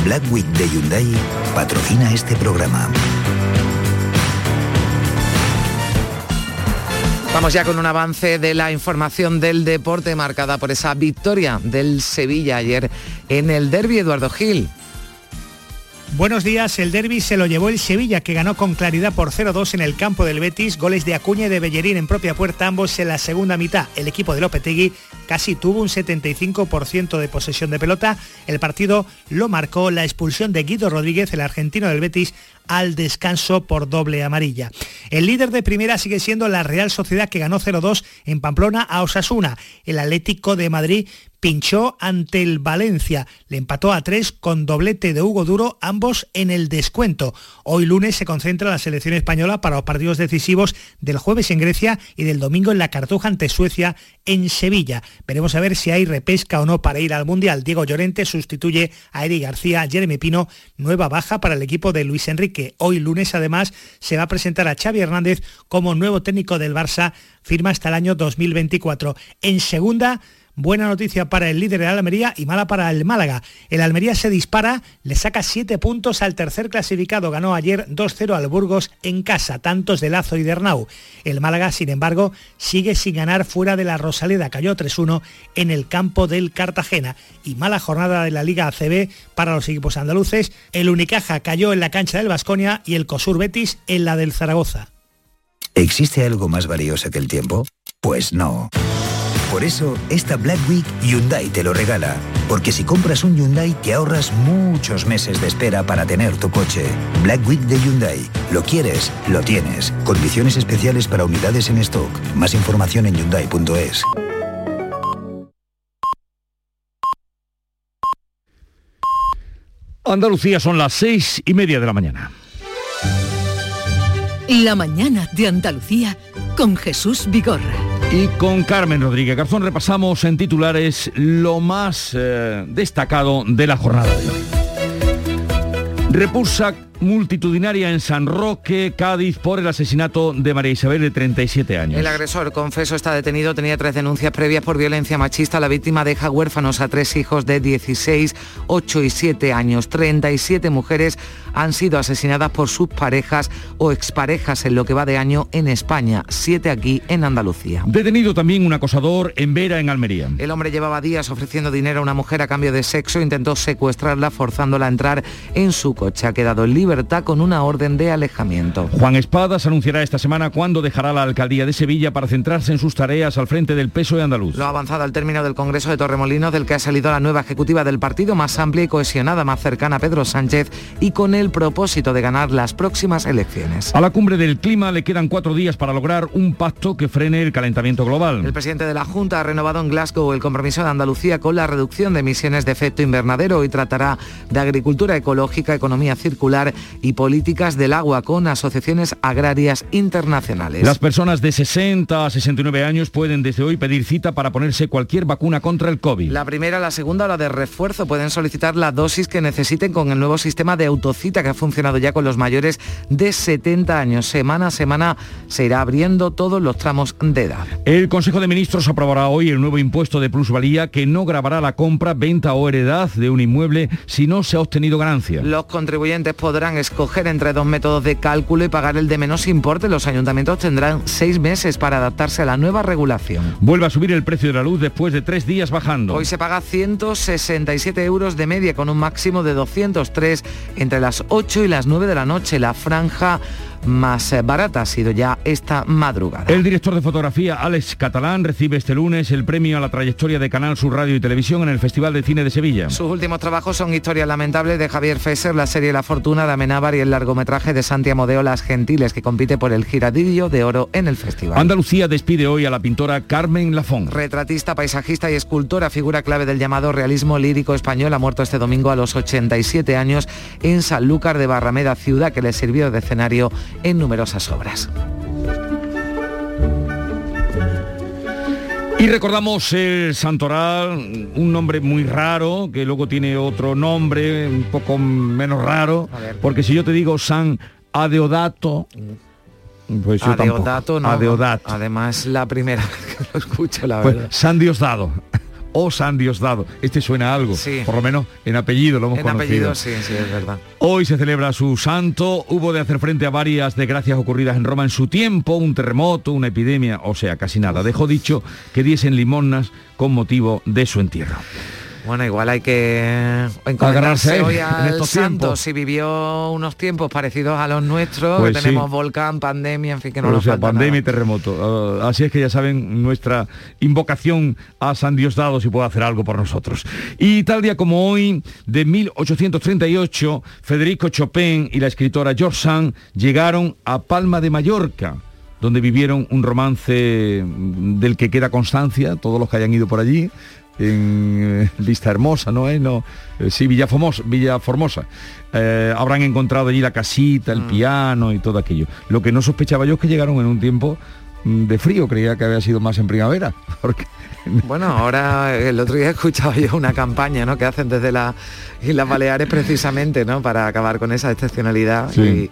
Black Week de Hyundai patrocina este programa. Vamos ya con un avance de la información del deporte marcada por esa victoria del Sevilla ayer en el derby Eduardo Gil. Buenos días, el derby se lo llevó el Sevilla que ganó con claridad por 0-2 en el campo del Betis, goles de Acuña y de Bellerín en propia puerta, ambos en la segunda mitad. El equipo de Lopetegui casi tuvo un 75% de posesión de pelota. El partido lo marcó la expulsión de Guido Rodríguez, el argentino del Betis, al descanso por doble amarilla. El líder de primera sigue siendo la Real Sociedad que ganó 0-2 en Pamplona a Osasuna. El Atlético de Madrid pinchó ante el Valencia. Le empató a tres con doblete de Hugo Duro, ambos en el descuento. Hoy lunes se concentra la selección española para los partidos decisivos del jueves en Grecia y del domingo en la Cartuja ante Suecia en Sevilla. Veremos a ver si hay repesca o no para ir al Mundial. Diego Llorente sustituye a Eric García, Jeremy Pino, nueva baja para el equipo de Luis Enrique. Hoy lunes además se va a presentar a Xavi Hernández como nuevo técnico del Barça, firma hasta el año 2024. En segunda, Buena noticia para el líder de Almería y mala para el Málaga. El Almería se dispara, le saca 7 puntos al tercer clasificado. Ganó ayer 2-0 al Burgos en casa, tantos de Lazo y de Arnau. El Málaga, sin embargo, sigue sin ganar fuera de la Rosaleda. Cayó 3-1 en el campo del Cartagena. Y mala jornada de la Liga ACB para los equipos andaluces. El Unicaja cayó en la cancha del Vasconia y el Cosur Betis en la del Zaragoza. ¿Existe algo más valioso que el tiempo? Pues no. Por eso, esta Black Week Hyundai te lo regala. Porque si compras un Hyundai te ahorras muchos meses de espera para tener tu coche. Black Week de Hyundai. Lo quieres, lo tienes. Condiciones especiales para unidades en stock. Más información en hyundai.es. Andalucía son las seis y media de la mañana. La mañana de Andalucía con Jesús Vigorra. Y con Carmen Rodríguez Garzón repasamos en titulares lo más eh, destacado de la jornada de hoy. Repulsa multitudinaria en San Roque, Cádiz, por el asesinato de María Isabel de 37 años. El agresor, confeso, está detenido, tenía tres denuncias previas por violencia machista. La víctima deja huérfanos a tres hijos de 16, 8 y 7 años. 37 mujeres han sido asesinadas por sus parejas o exparejas en lo que va de año en España, siete aquí en Andalucía. Detenido también un acosador en Vera, en Almería. El hombre llevaba días ofreciendo dinero a una mujer a cambio de sexo, intentó secuestrarla forzándola a entrar en su coche. Ha quedado en libertad con una orden de alejamiento. Juan Espadas anunciará esta semana cuándo dejará la alcaldía de Sevilla para centrarse en sus tareas al frente del peso de andaluz. Lo ha avanzado al término del Congreso de Torremolinos, del que ha salido la nueva ejecutiva del partido más amplia y cohesionada, más cercana a Pedro Sánchez y con el propósito de ganar las próximas elecciones. A la cumbre del clima le quedan cuatro días para lograr un pacto que frene el calentamiento global. El presidente de la Junta ha renovado en Glasgow el compromiso de Andalucía con la reducción de emisiones de efecto invernadero y tratará de agricultura ecológica, economía circular y políticas del agua con asociaciones agrarias internacionales. Las personas de 60 a 69 años pueden desde hoy pedir cita para ponerse cualquier vacuna contra el COVID. La primera, la segunda o la de refuerzo pueden solicitar la dosis que necesiten con el nuevo sistema de autocita que ha funcionado ya con los mayores de 70 años. Semana a semana se irá abriendo todos los tramos de edad. El Consejo de Ministros aprobará hoy el nuevo impuesto de plusvalía que no grabará la compra, venta o heredad de un inmueble si no se ha obtenido ganancia. Los contribuyentes podrán escoger entre dos métodos de cálculo y pagar el de menos importe. Los ayuntamientos tendrán seis meses para adaptarse a la nueva regulación. Vuelve a subir el precio de la luz después de tres días bajando. Hoy se paga 167 euros de media con un máximo de 203 entre las 8 y las 9 de la noche. La franja más eh, barata ha sido ya esta madrugada. El director de fotografía Alex Catalán recibe este lunes el premio a la trayectoria de Canal Sur Radio y Televisión en el Festival de Cine de Sevilla. Sus últimos trabajos son Historias Lamentables de Javier Fesser, la serie La Fortuna de Amenábar y el largometraje de Santi Amodeo Las Gentiles, que compite por el Giradillo de Oro en el festival. Andalucía despide hoy a la pintora Carmen Lafón. Retratista, paisajista y escultora, figura clave del llamado realismo lírico español, ha muerto este domingo a los 87 años en Sanlúcar de Barrameda, ciudad que le sirvió de escenario en numerosas obras. Y recordamos el santoral, un nombre muy raro, que luego tiene otro nombre un poco menos raro, porque si yo te digo San Adeodato, pues yo Adeodato, tampoco. no. Adeodato. Además, la primera vez que lo escucho, la Pues verdad. San Diosdado. O San Diosdado. Este suena a algo. Sí. Por lo menos en apellido lo hemos En conocido. apellido, sí, sí, es verdad. Hoy se celebra su santo, hubo de hacer frente a varias desgracias ocurridas en Roma en su tiempo, un terremoto, una epidemia, o sea, casi nada. Dejó dicho que diesen limonas con motivo de su entierro. Bueno, igual hay que él hoy en al estos santo. Si vivió unos tiempos parecidos a los nuestros, Pues que sí. tenemos volcán, pandemia, en fin, que no o nos sea, falta pandemia nada. y terremoto. Ah, así es que ya saben nuestra invocación a San Diosdado si puede hacer algo por nosotros. Y tal día como hoy, de 1838, Federico Chopin y la escritora George Sand llegaron a Palma de Mallorca donde vivieron un romance mm, del que queda constancia, todos los que hayan ido por allí, en eh, Vista Hermosa, ¿no es? No, eh, sí, Villa Formosa. Villa Formosa. Eh, habrán encontrado allí la casita, el piano y todo aquello. Lo que no sospechaba yo es que llegaron en un tiempo mm, de frío, creía que había sido más en primavera. Porque Bueno, ahora el otro día he escuchado yo una campaña ¿no? que hacen desde las Islas Baleares precisamente ¿no? para acabar con esa excepcionalidad Sí.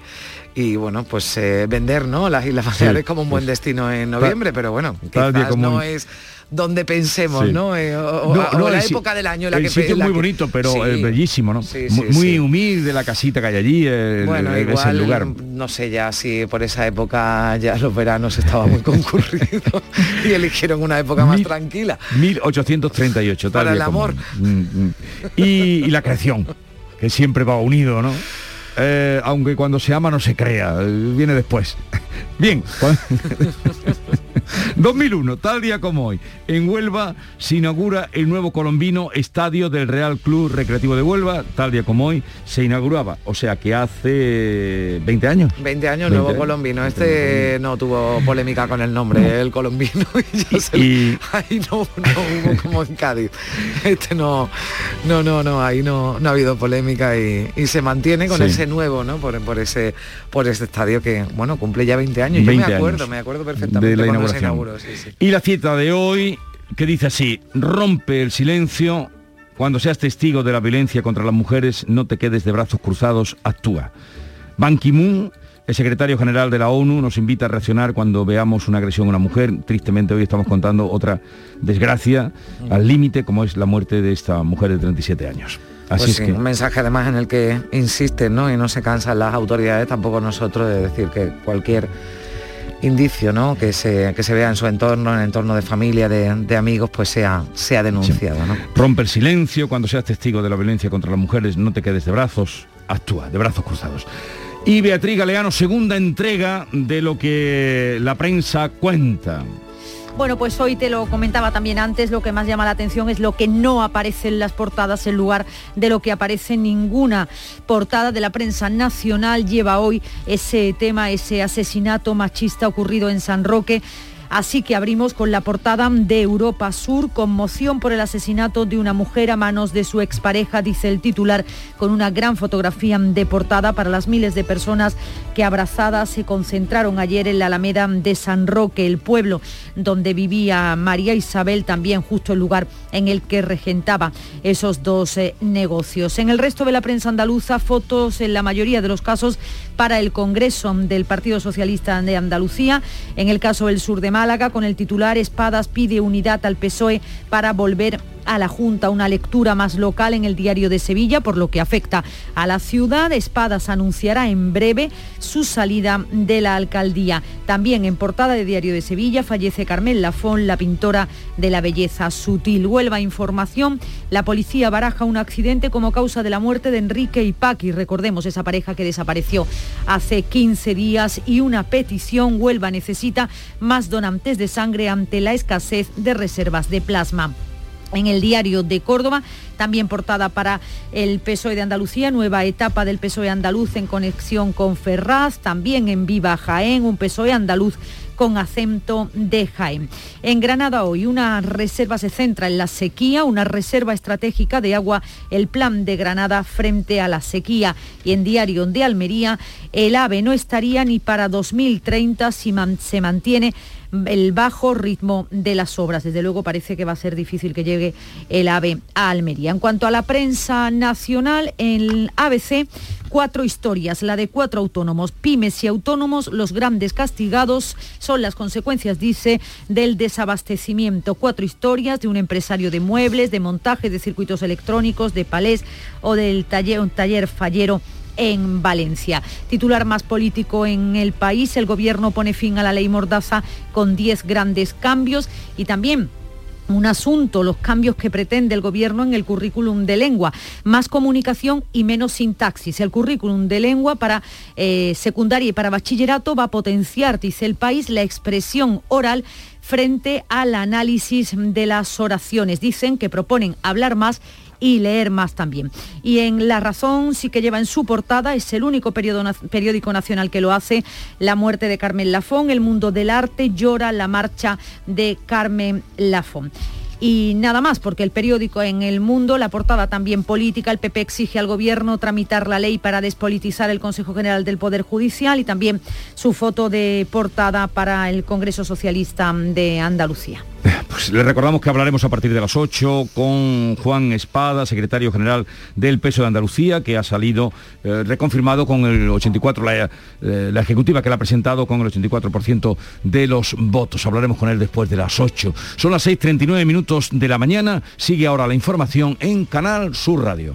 y, y, bueno, pues eh, vender ¿no? las Islas Baleares Sí, como un buen pues, destino en noviembre, pero bueno, quizás como no es donde pensemos, Sí. ¿no? Eh, o, o- No, o no, la el época del año en la el que sitio la muy que- bonito, pero Sí. eh, bellísimo, ¿no? Sí, muy humilde la casita que hay allí, el, Bueno, el- es igual, el lugar. no sé ya si por esa época ya los veranos estaban muy concurridos y eligieron una época más Mil- tranquila. 1838, tal Para el como amor. Mm, mm. Y, y la creación, que siempre va unido, ¿no? Eh, aunque cuando se ama no se crea, eh, viene después. Bien, 2001, tal día como hoy, en Huelva se inaugura el nuevo colombino estadio del Real Club Recreativo de Huelva, tal día como hoy se inauguraba, o sea que hace 20 años. 20 años 20 nuevo años. colombino. Este no tuvo polémica con el nombre, el colombino. Y ya se- Y- ahí no, no hubo como en Cádiz. Este no, no, no, no, ahí no, no ha habido polémica y, y se mantiene con Sí. ese nuevo, ¿no? Por, por ese, por ese estadio que, bueno, cumple ya 20 años. Yo 20 me acuerdo, años me acuerdo perfectamente de la inauguración. inauguró. sí, sí. Y la cita de hoy, que dice así, rompe el silencio, cuando seas testigo de la violencia contra las mujeres, no te quedes de brazos cruzados, actúa. Ban Ki-moon, el secretario general de la ONU, nos invita a reaccionar cuando veamos una agresión a una mujer. Tristemente hoy estamos contando otra desgracia al límite, como es la muerte de esta mujer de 37 años. Así Pues es sí, que... un mensaje además en el que insisten ¿no? y no se cansan las autoridades, tampoco nosotros, de decir que cualquier indicio ¿no? que, se, que se vea en su entorno, en el entorno de familia, de, de amigos, pues sea, sea denunciado. ¿no? Rompe el silencio, cuando seas testigo de la violencia contra las mujeres, no te quedes de brazos, actúa, de brazos cruzados. Y Beatriz Galeano, segunda entrega de lo que la prensa cuenta. Bueno, pues hoy te lo comentaba también antes, lo que más llama la atención es lo que no aparece en las portadas en lugar de lo que aparece en ninguna portada de la prensa nacional. Lleva hoy ese tema, ese asesinato machista ocurrido en San Roque. Así que abrimos con la portada de Europa Sur, conmoción por el asesinato de una mujer a manos de su expareja, dice el titular, con una gran fotografía de portada para las miles de personas que abrazadas se concentraron ayer en la Alameda de San Roque, el pueblo donde vivía María Isabel, también justo el lugar en el que regentaba esos dos eh, negocios. En el resto de la prensa andaluza, fotos en la mayoría de los casos para el Congreso del Partido Socialista de Andalucía, en el caso del sur de Málaga, con el titular Espadas pide unidad al PSOE para volver a la Junta, una lectura más local en el diario de Sevilla, por lo que afecta a la ciudad. Espadas anunciará en breve su salida de la alcaldía. También en portada de Diario de Sevilla fallece Carmen Lafón, la pintora de la belleza sutil. Huelva información, la policía baraja un accidente como causa de la muerte de Enrique y Paqui. Recordemos esa pareja que desapareció hace 15 días y una petición. Huelva necesita más donantes de sangre ante la escasez de reservas de plasma en el diario de Córdoba, también portada para el PSOE de Andalucía, nueva etapa del PSOE andaluz en conexión con Ferraz, también en Viva Jaén, un PSOE andaluz con acento de Jaén. En Granada hoy una reserva se centra en la sequía, una reserva estratégica de agua, el plan de Granada frente a la sequía. Y en Diario de Almería, el AVE no estaría ni para 2030 si man- se mantiene el bajo ritmo de las obras. Desde luego parece que va a ser difícil que llegue el AVE a Almería. En cuanto a la prensa nacional, en ABC, cuatro historias. La de cuatro autónomos, pymes y autónomos, los grandes castigados son las consecuencias, dice, del desabastecimiento. Cuatro historias de un empresario de muebles, de montaje de circuitos electrónicos, de palés o del taller, un taller fallero en Valencia. Titular más político en el país, el gobierno pone fin a la ley Mordaza con 10 grandes cambios y también un asunto, los cambios que pretende el gobierno en el currículum de lengua, más comunicación y menos sintaxis. El currículum de lengua para eh, secundaria y para bachillerato va a potenciar, dice el país, la expresión oral frente al análisis de las oraciones. Dicen que proponen hablar más y leer más también. Y en La Razón sí que lleva en su portada, es el único periódico nacional que lo hace, la muerte de Carmen Lafón, el mundo del arte llora la marcha de Carmen Lafón. Y nada más, porque el periódico en el mundo, la portada también política, el PP exige al gobierno tramitar la ley para despolitizar el Consejo General del Poder Judicial y también su foto de portada para el Congreso Socialista de Andalucía. Les recordamos que hablaremos a partir de las 8 con Juan Espada, secretario general del Peso de Andalucía, que ha salido eh, reconfirmado con el 84, la, eh, la ejecutiva que la ha presentado con el 84% de los votos. Hablaremos con él después de las 8. Son las 6.39 minutos de la mañana. Sigue ahora la información en Canal Sur Radio.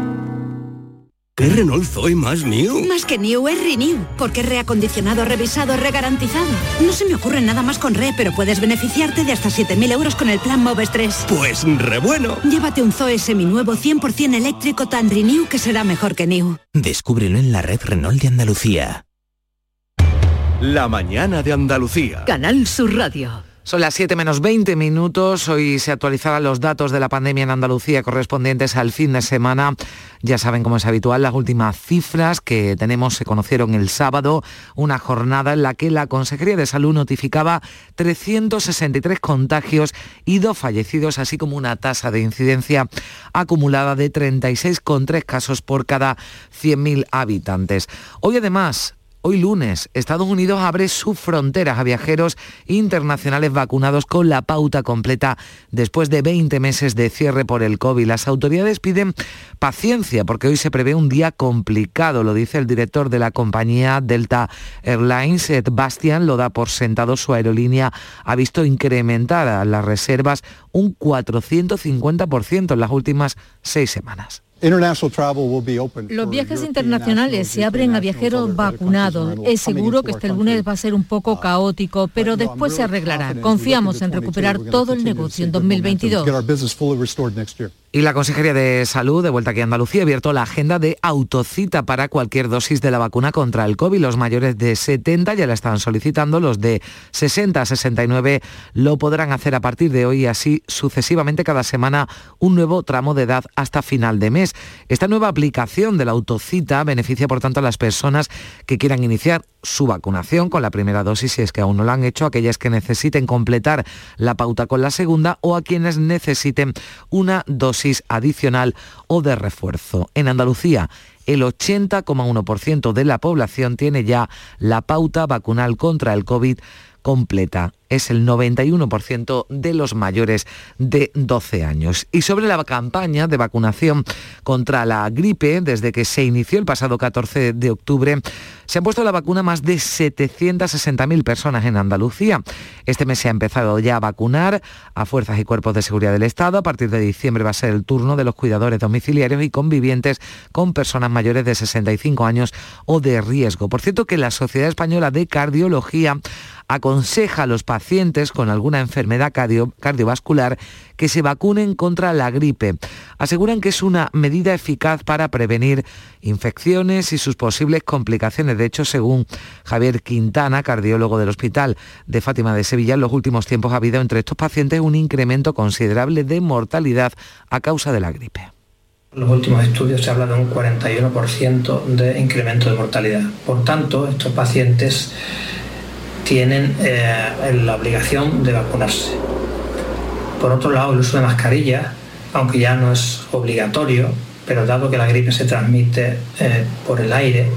¿Qué Renault Zoe más new? Más que new es renew, porque es reacondicionado, revisado, regarantizado. No se me ocurre nada más con re, pero puedes beneficiarte de hasta 7.000 euros con el plan Moves 3. Pues re bueno. Llévate un Zoe seminuevo 100% eléctrico tan renew que será mejor que new. Descúbrelo en la red Renault de Andalucía. La mañana de Andalucía. Canal Sur Radio. Son las 7 menos 20 minutos. Hoy se actualizarán los datos de la pandemia en Andalucía correspondientes al fin de semana. Ya saben, como es habitual, las últimas cifras que tenemos se conocieron el sábado, una jornada en la que la Consejería de Salud notificaba 363 contagios y dos fallecidos, así como una tasa de incidencia acumulada de 36,3 casos por cada 100.000 habitantes. Hoy además Hoy lunes, Estados Unidos abre sus fronteras a viajeros internacionales vacunados con la pauta completa después de 20 meses de cierre por el COVID. Las autoridades piden paciencia porque hoy se prevé un día complicado, lo dice el director de la compañía Delta Airlines, Ed Bastian, lo da por sentado su aerolínea, ha visto incrementar las reservas un 450% en las últimas seis semanas. Los viajes internacionales se abren a viajeros vacunados. Es seguro que este lunes va a ser un poco caótico, pero después se arreglará. Confiamos en recuperar todo el negocio en 2022. Y la Consejería de Salud, de vuelta aquí a Andalucía, ha abierto la agenda de autocita para cualquier dosis de la vacuna contra el COVID. Los mayores de 70 ya la están solicitando, los de 60 a 69 lo podrán hacer a partir de hoy y así sucesivamente cada semana un nuevo tramo de edad hasta final de mes. Esta nueva aplicación de la autocita beneficia por tanto a las personas que quieran iniciar su vacunación con la primera dosis si es que aún no lo han hecho, aquellas que necesiten completar la pauta con la segunda o a quienes necesiten una dosis adicional o de refuerzo. En Andalucía, el 80,1% de la población tiene ya la pauta vacunal contra el COVID completa. Es el 91% de los mayores de 12 años. Y sobre la campaña de vacunación contra la gripe, desde que se inició el pasado 14 de octubre, se han puesto la vacuna más de 760.000 personas en Andalucía. Este mes se ha empezado ya a vacunar a fuerzas y cuerpos de seguridad del Estado. A partir de diciembre va a ser el turno de los cuidadores domiciliarios y convivientes con personas mayores de 65 años o de riesgo. Por cierto que la Sociedad Española de Cardiología aconseja a los pacientes con alguna enfermedad cardiovascular que se vacunen contra la gripe. Aseguran que es una medida eficaz para prevenir infecciones y sus posibles complicaciones. De hecho, según Javier Quintana, cardiólogo del Hospital de Fátima de Sevilla, en los últimos tiempos ha habido entre estos pacientes un incremento considerable de mortalidad a causa de la gripe. Los últimos estudios se habla de un 41% de incremento de mortalidad. Por tanto, estos pacientes tienen eh, la obligación de vacunarse. Por otro lado, el uso de mascarilla, aunque ya no es obligatorio, pero dado que la gripe se transmite eh, por el aire,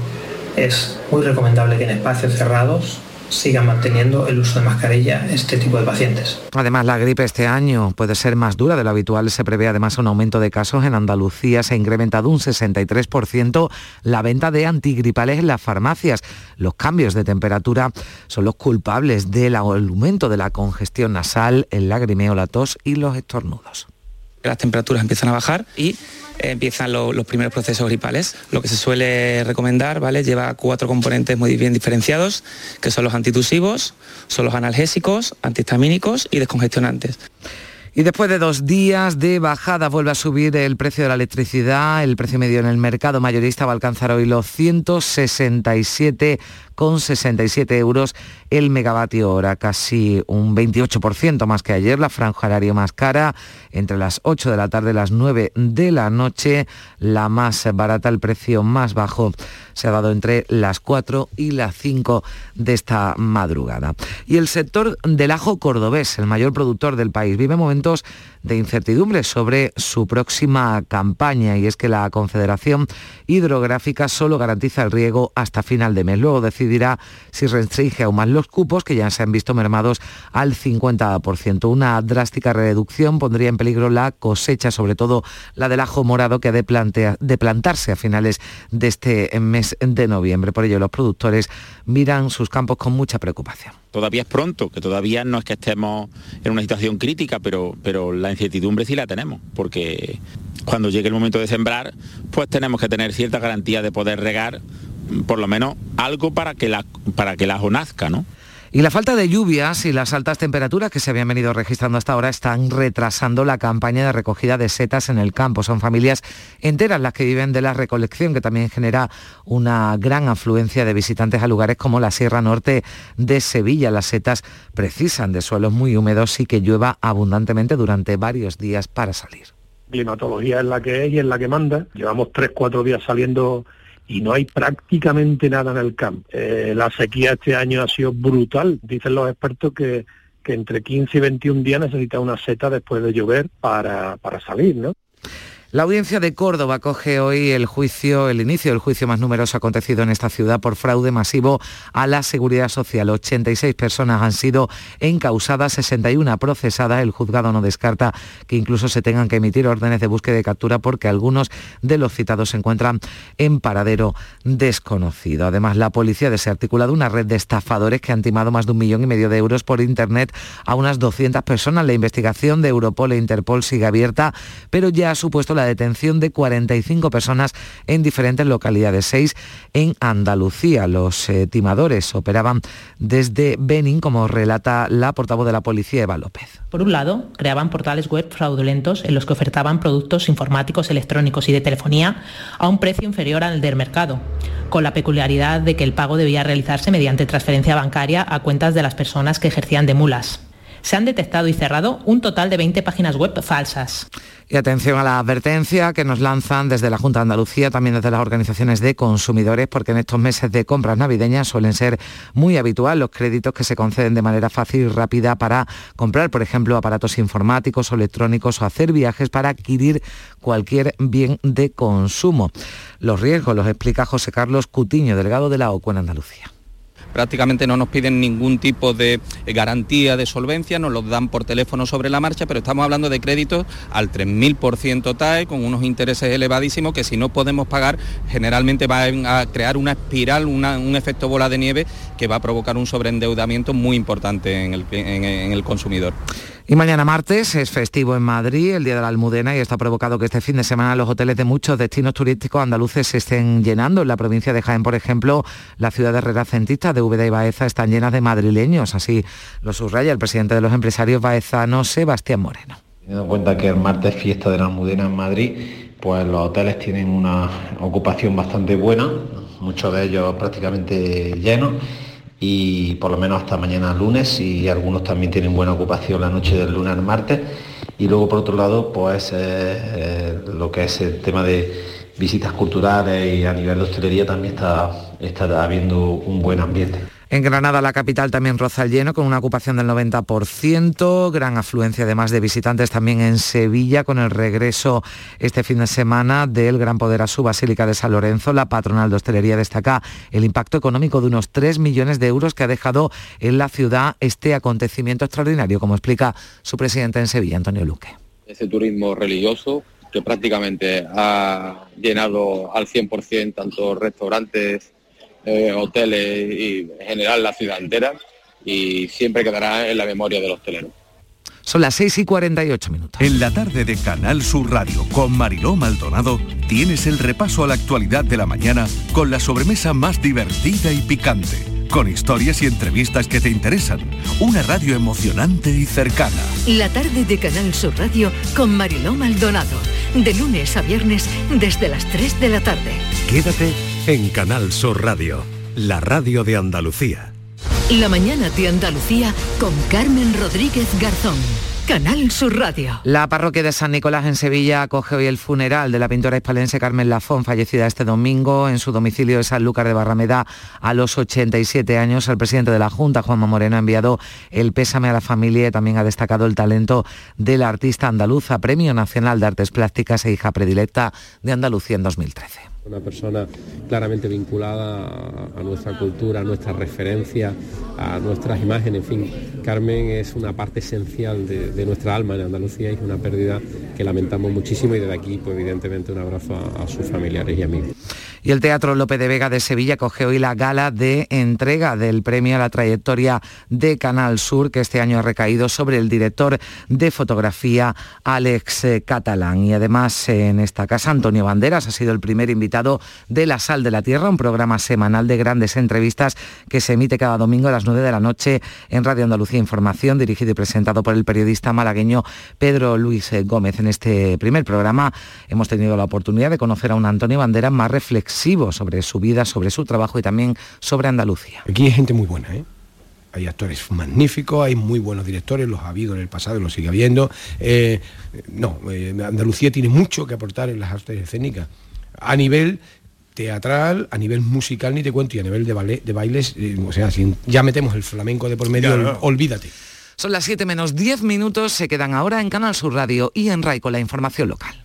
es muy recomendable que en espacios cerrados sigan manteniendo el uso de mascarilla este tipo de pacientes. Además, la gripe este año puede ser más dura de lo habitual. Se prevé además un aumento de casos. En Andalucía se ha incrementado un 63% la venta de antigripales en las farmacias. Los cambios de temperatura son los culpables del aumento de la congestión nasal, el lagrimeo, la tos y los estornudos. Las temperaturas empiezan a bajar y empiezan los primeros procesos gripales. Lo que se suele recomendar, ¿vale? Lleva cuatro componentes muy bien diferenciados, que son los antitusivos, son los analgésicos, antihistamínicos y descongestionantes. Y después de dos días de bajada vuelve a subir el precio de la electricidad. El precio medio en el mercado mayorista va a alcanzar hoy los 167 con 67 euros el megavatio hora, casi un 28% más que ayer, la franja horaria más cara, entre las 8 de la tarde y las 9 de la noche, la más barata, el precio más bajo se ha dado entre las 4 y las 5 de esta madrugada. Y el sector del ajo cordobés, el mayor productor del país, vive momentos de incertidumbre sobre su próxima campaña y es que la Confederación Hidrográfica solo garantiza el riego hasta final de mes. Luego decidirá si restringe aún más los cupos que ya se han visto mermados al 50%. Una drástica reducción pondría en peligro la cosecha, sobre todo la del ajo morado que ha de, de plantarse a finales de este mes de noviembre. Por ello los productores miran sus campos con mucha preocupación todavía es pronto, que todavía no es que estemos en una situación crítica, pero, pero la incertidumbre sí la tenemos, porque cuando llegue el momento de sembrar, pues tenemos que tener cierta garantía de poder regar por lo menos algo para que la, para que la nazca, ¿no? Y la falta de lluvias y las altas temperaturas que se habían venido registrando hasta ahora están retrasando la campaña de recogida de setas en el campo. Son familias enteras las que viven de la recolección, que también genera una gran afluencia de visitantes a lugares como la Sierra Norte de Sevilla. Las setas precisan de suelos muy húmedos y que llueva abundantemente durante varios días para salir. Climatología es la que es y es la que manda. Llevamos tres, cuatro días saliendo y no hay prácticamente nada en el campo. Eh, la sequía este año ha sido brutal. Dicen los expertos que, que entre 15 y 21 días necesita una seta después de llover para, para salir, ¿no? La audiencia de Córdoba coge hoy el juicio, el inicio del juicio más numeroso acontecido en esta ciudad por fraude masivo a la seguridad social. 86 personas han sido encausadas, 61 procesadas. El juzgado no descarta que incluso se tengan que emitir órdenes de búsqueda y captura porque algunos de los citados se encuentran en paradero desconocido. Además, la policía ha articulado una red de estafadores que han timado más de un millón y medio de euros por Internet a unas 200 personas. La investigación de Europol e Interpol sigue abierta, pero ya ha supuesto la detención de 45 personas en diferentes localidades, 6 en Andalucía. Los eh, timadores operaban desde Benin, como relata la portavoz de la policía, Eva López. Por un lado, creaban portales web fraudulentos en los que ofertaban productos informáticos, electrónicos y de telefonía a un precio inferior al del mercado, con la peculiaridad de que el pago debía realizarse mediante transferencia bancaria a cuentas de las personas que ejercían de mulas se han detectado y cerrado un total de 20 páginas web falsas. Y atención a la advertencia que nos lanzan desde la Junta de Andalucía, también desde las organizaciones de consumidores, porque en estos meses de compras navideñas suelen ser muy habitual los créditos que se conceden de manera fácil y rápida para comprar, por ejemplo, aparatos informáticos o electrónicos o hacer viajes para adquirir cualquier bien de consumo. Los riesgos los explica José Carlos Cutiño, delegado de la OCU en Andalucía prácticamente no nos piden ningún tipo de garantía de solvencia, nos los dan por teléfono sobre la marcha, pero estamos hablando de créditos al 3.000% TAE con unos intereses elevadísimos que si no podemos pagar generalmente van a crear una espiral, un efecto bola de nieve que va a provocar un sobreendeudamiento muy importante en el consumidor. Y mañana martes es festivo en Madrid, el Día de la Almudena, y esto ha provocado que este fin de semana los hoteles de muchos destinos turísticos andaluces se estén llenando. En la provincia de Jaén, por ejemplo, la ciudad de de Úbeda y Baeza están llenas de madrileños, así lo subraya el presidente de los empresarios baezanos, Sebastián Moreno. Teniendo en cuenta que el martes es fiesta de la Almudena en Madrid, pues los hoteles tienen una ocupación bastante buena, muchos de ellos prácticamente llenos y por lo menos hasta mañana lunes y algunos también tienen buena ocupación la noche del lunes al martes y luego por otro lado pues eh, eh, lo que es el tema de visitas culturales y a nivel de hostelería también está, está habiendo un buen ambiente. En Granada, la capital, también roza el lleno con una ocupación del 90%, gran afluencia además de visitantes también en Sevilla con el regreso este fin de semana del Gran Poder a su Basílica de San Lorenzo. La patronal de hostelería destaca el impacto económico de unos 3 millones de euros que ha dejado en la ciudad este acontecimiento extraordinario, como explica su presidente en Sevilla, Antonio Luque. Ese turismo religioso que prácticamente ha llenado al 100% tanto restaurantes eh, hoteles y en general la ciudad entera y siempre quedará en la memoria del hostelero. Son las 6 y 48 minutos. En la tarde de Canal Sur Radio con Mariló Maldonado tienes el repaso a la actualidad de la mañana con la sobremesa más divertida y picante con historias y entrevistas que te interesan. Una radio emocionante y cercana. La tarde de Canal Sur Radio con Mariló Maldonado. De lunes a viernes desde las 3 de la tarde. Quédate en Canal Sur Radio, la radio de Andalucía. La mañana de Andalucía con Carmen Rodríguez Garzón. Canal Sur Radio. La parroquia de San Nicolás en Sevilla acoge hoy el funeral de la pintora hispalense Carmen Lafón, fallecida este domingo en su domicilio de San Lucas de Barrameda a los 87 años. El presidente de la Junta, Juanma Moreno, ha enviado el pésame a la familia y también ha destacado el talento de la artista andaluza, Premio Nacional de Artes Plásticas e hija predilecta de Andalucía en 2013 una persona claramente vinculada a, nuestra cultura, a nuestra referencia, a nuestras imágenes, en fin. Carmen es una parte esencial de, nuestra alma en Andalucía y es una pérdida que lamentamos muchísimo y desde aquí, pues evidentemente, un abrazo a sus familiares y amigos. Y el Teatro Lope de Vega de Sevilla coge hoy la gala de entrega del premio a la trayectoria de Canal Sur, que este año ha recaído sobre el director de fotografía Alex eh, Catalán. Y además en esta casa Antonio Banderas ha sido el primer invitado de La Sal de la Tierra, un programa semanal de grandes entrevistas que se emite cada domingo a las 9 de la noche en Radio Andalucía Información, dirigido y presentado por el periodista malagueño Pedro Luis eh, Gómez. En este primer programa hemos tenido la oportunidad de conocer a un Antonio Banderas más reflexivo sobre su vida, sobre su trabajo y también sobre Andalucía. Aquí hay gente muy buena, ¿eh? Hay actores magníficos, hay muy buenos directores, los ha habido en el pasado y los sigue habiendo. Eh, no, eh, Andalucía tiene mucho que aportar en las artes escénicas. A nivel teatral, a nivel musical ni te cuento, y a nivel de, de bailes, o sea, si ya metemos el flamenco de por medio, olvídate. Son las 7 menos 10 minutos, se quedan ahora en Canal Sur Radio y en RAI con la información local.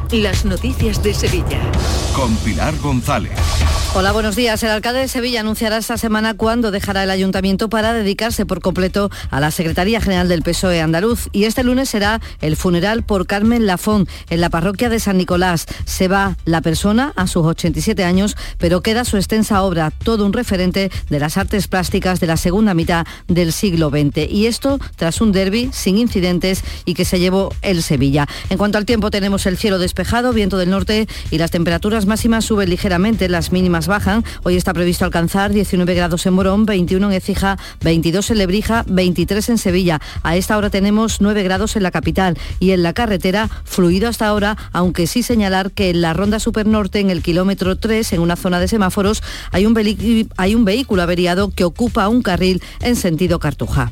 las noticias de Sevilla. Con Pilar González. Hola, buenos días. El alcalde de Sevilla anunciará esta semana cuándo dejará el ayuntamiento para dedicarse por completo a la Secretaría General del PSOE andaluz. Y este lunes será el funeral por Carmen Lafón en la parroquia de San Nicolás. Se va la persona a sus 87 años, pero queda su extensa obra, todo un referente de las artes plásticas de la segunda mitad del siglo XX. Y esto tras un derby sin incidentes y que se llevó el Sevilla. En cuanto al tiempo, tenemos el cielo despejado, viento del norte y las temperaturas máximas suben ligeramente, las mínimas bajan. Hoy está previsto alcanzar 19 grados en Morón, 21 en Ecija, 22 en Lebrija, 23 en Sevilla. A esta hora tenemos 9 grados en la capital y en la carretera fluido hasta ahora, aunque sí señalar que en la ronda supernorte, en el kilómetro 3, en una zona de semáforos, hay un vehículo averiado que ocupa un carril en sentido Cartuja.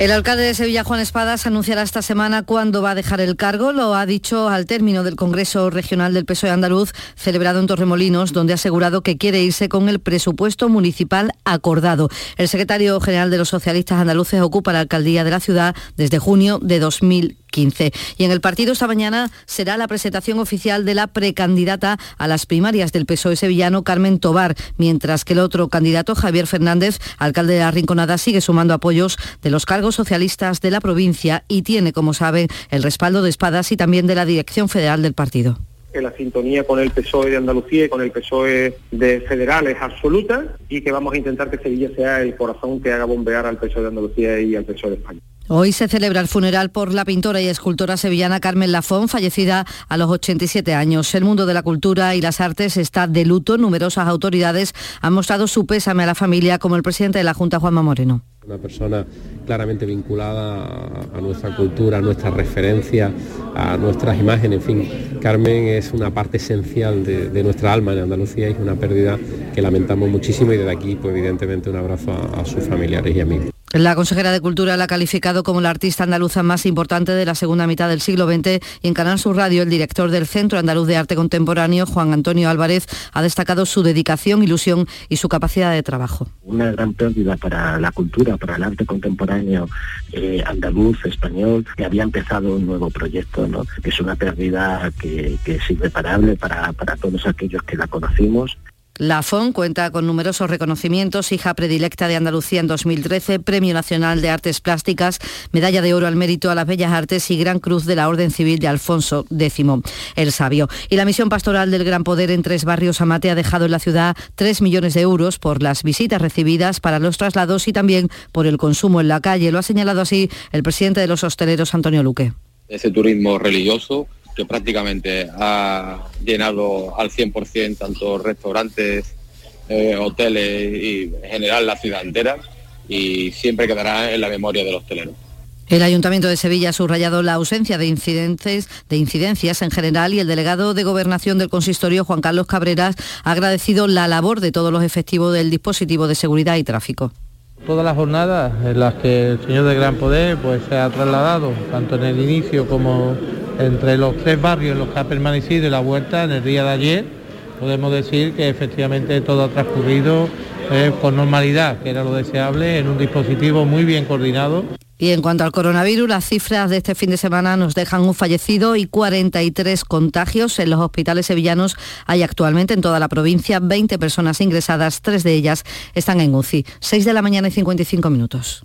El alcalde de Sevilla, Juan Espadas, anunciará esta semana cuándo va a dejar el cargo. Lo ha dicho al término del Congreso Regional del PSOE andaluz, celebrado en Torremolinos, donde ha asegurado que quiere irse con el presupuesto municipal acordado. El secretario general de los socialistas andaluces ocupa la alcaldía de la ciudad desde junio de 2000 15. Y en el partido esta mañana será la presentación oficial de la precandidata a las primarias del PSOE sevillano, Carmen Tobar, mientras que el otro candidato, Javier Fernández, alcalde de la sigue sumando apoyos de los cargos socialistas de la provincia y tiene, como saben, el respaldo de Espadas y también de la dirección federal del partido que la sintonía con el PSOE de Andalucía y con el PSOE de federal es absoluta y que vamos a intentar que Sevilla sea el corazón que haga bombear al PSOE de Andalucía y al PSOE de España. Hoy se celebra el funeral por la pintora y escultora sevillana Carmen Lafón, fallecida a los 87 años. El mundo de la cultura y las artes está de luto. Numerosas autoridades han mostrado su pésame a la familia, como el presidente de la Junta, Juanma Moreno. Una persona claramente vinculada a, nuestra cultura, a nuestra referencia, a nuestras imágenes, en fin. Carmen es una parte esencial de, nuestra alma en Andalucía y es una pérdida que lamentamos muchísimo y desde aquí, pues evidentemente un abrazo a sus familiares y amigos. La consejera de Cultura la ha calificado como la artista andaluza más importante de la segunda mitad del siglo XX y en Canal Sur Radio el director del Centro Andaluz de Arte Contemporáneo, Juan Antonio Álvarez, ha destacado su dedicación, ilusión y su capacidad de trabajo. Una gran pérdida para la cultura, para el arte contemporáneo eh, andaluz, español, que había empezado un nuevo proyecto, que es una pérdida que, es irreparable para, para todos aquellos que la conocimos la FON cuenta con numerosos reconocimientos, hija predilecta de Andalucía en 2013, Premio Nacional de Artes Plásticas, Medalla de Oro al Mérito a las Bellas Artes y Gran Cruz de la Orden Civil de Alfonso X el Sabio. Y la misión pastoral del Gran Poder en Tres Barrios Amate ha dejado en la ciudad 3 millones de euros por las visitas recibidas para los traslados y también por el consumo en la calle. Lo ha señalado así el presidente de los hosteleros, Antonio Luque. Ese turismo religioso que prácticamente ha llenado al 100% tanto restaurantes, eh, hoteles y en general la ciudad entera y siempre quedará en la memoria del hostelero. El Ayuntamiento de Sevilla ha subrayado la ausencia de incidentes, de incidencias en general y el delegado de Gobernación del Consistorio, Juan Carlos Cabreras, ha agradecido la labor de todos los efectivos del dispositivo de seguridad y tráfico. Todas las jornadas en las que el señor de Gran Poder pues, se ha trasladado, tanto en el inicio como entre los tres barrios en los que ha permanecido y la vuelta en el día de ayer, podemos decir que efectivamente todo ha transcurrido eh, con normalidad, que era lo deseable, en un dispositivo muy bien coordinado. Y en cuanto al coronavirus, las cifras de este fin de semana nos dejan un fallecido y 43 contagios. En los hospitales sevillanos hay actualmente en toda la provincia 20 personas ingresadas, tres de ellas están en UCI. 6 de la mañana y 55 minutos.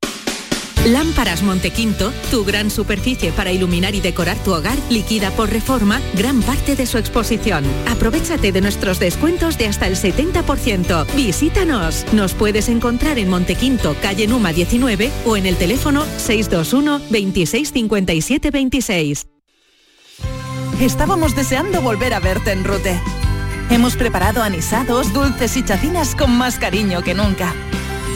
Lámparas Montequinto, tu gran superficie para iluminar y decorar tu hogar, liquida por reforma gran parte de su exposición. Aprovechate de nuestros descuentos de hasta el 70%. Visítanos. Nos puedes encontrar en Montequinto, calle Numa 19 o en el teléfono 621 26 26. Estábamos deseando volver a verte en Rute. Hemos preparado anisados, dulces y chacinas con más cariño que nunca.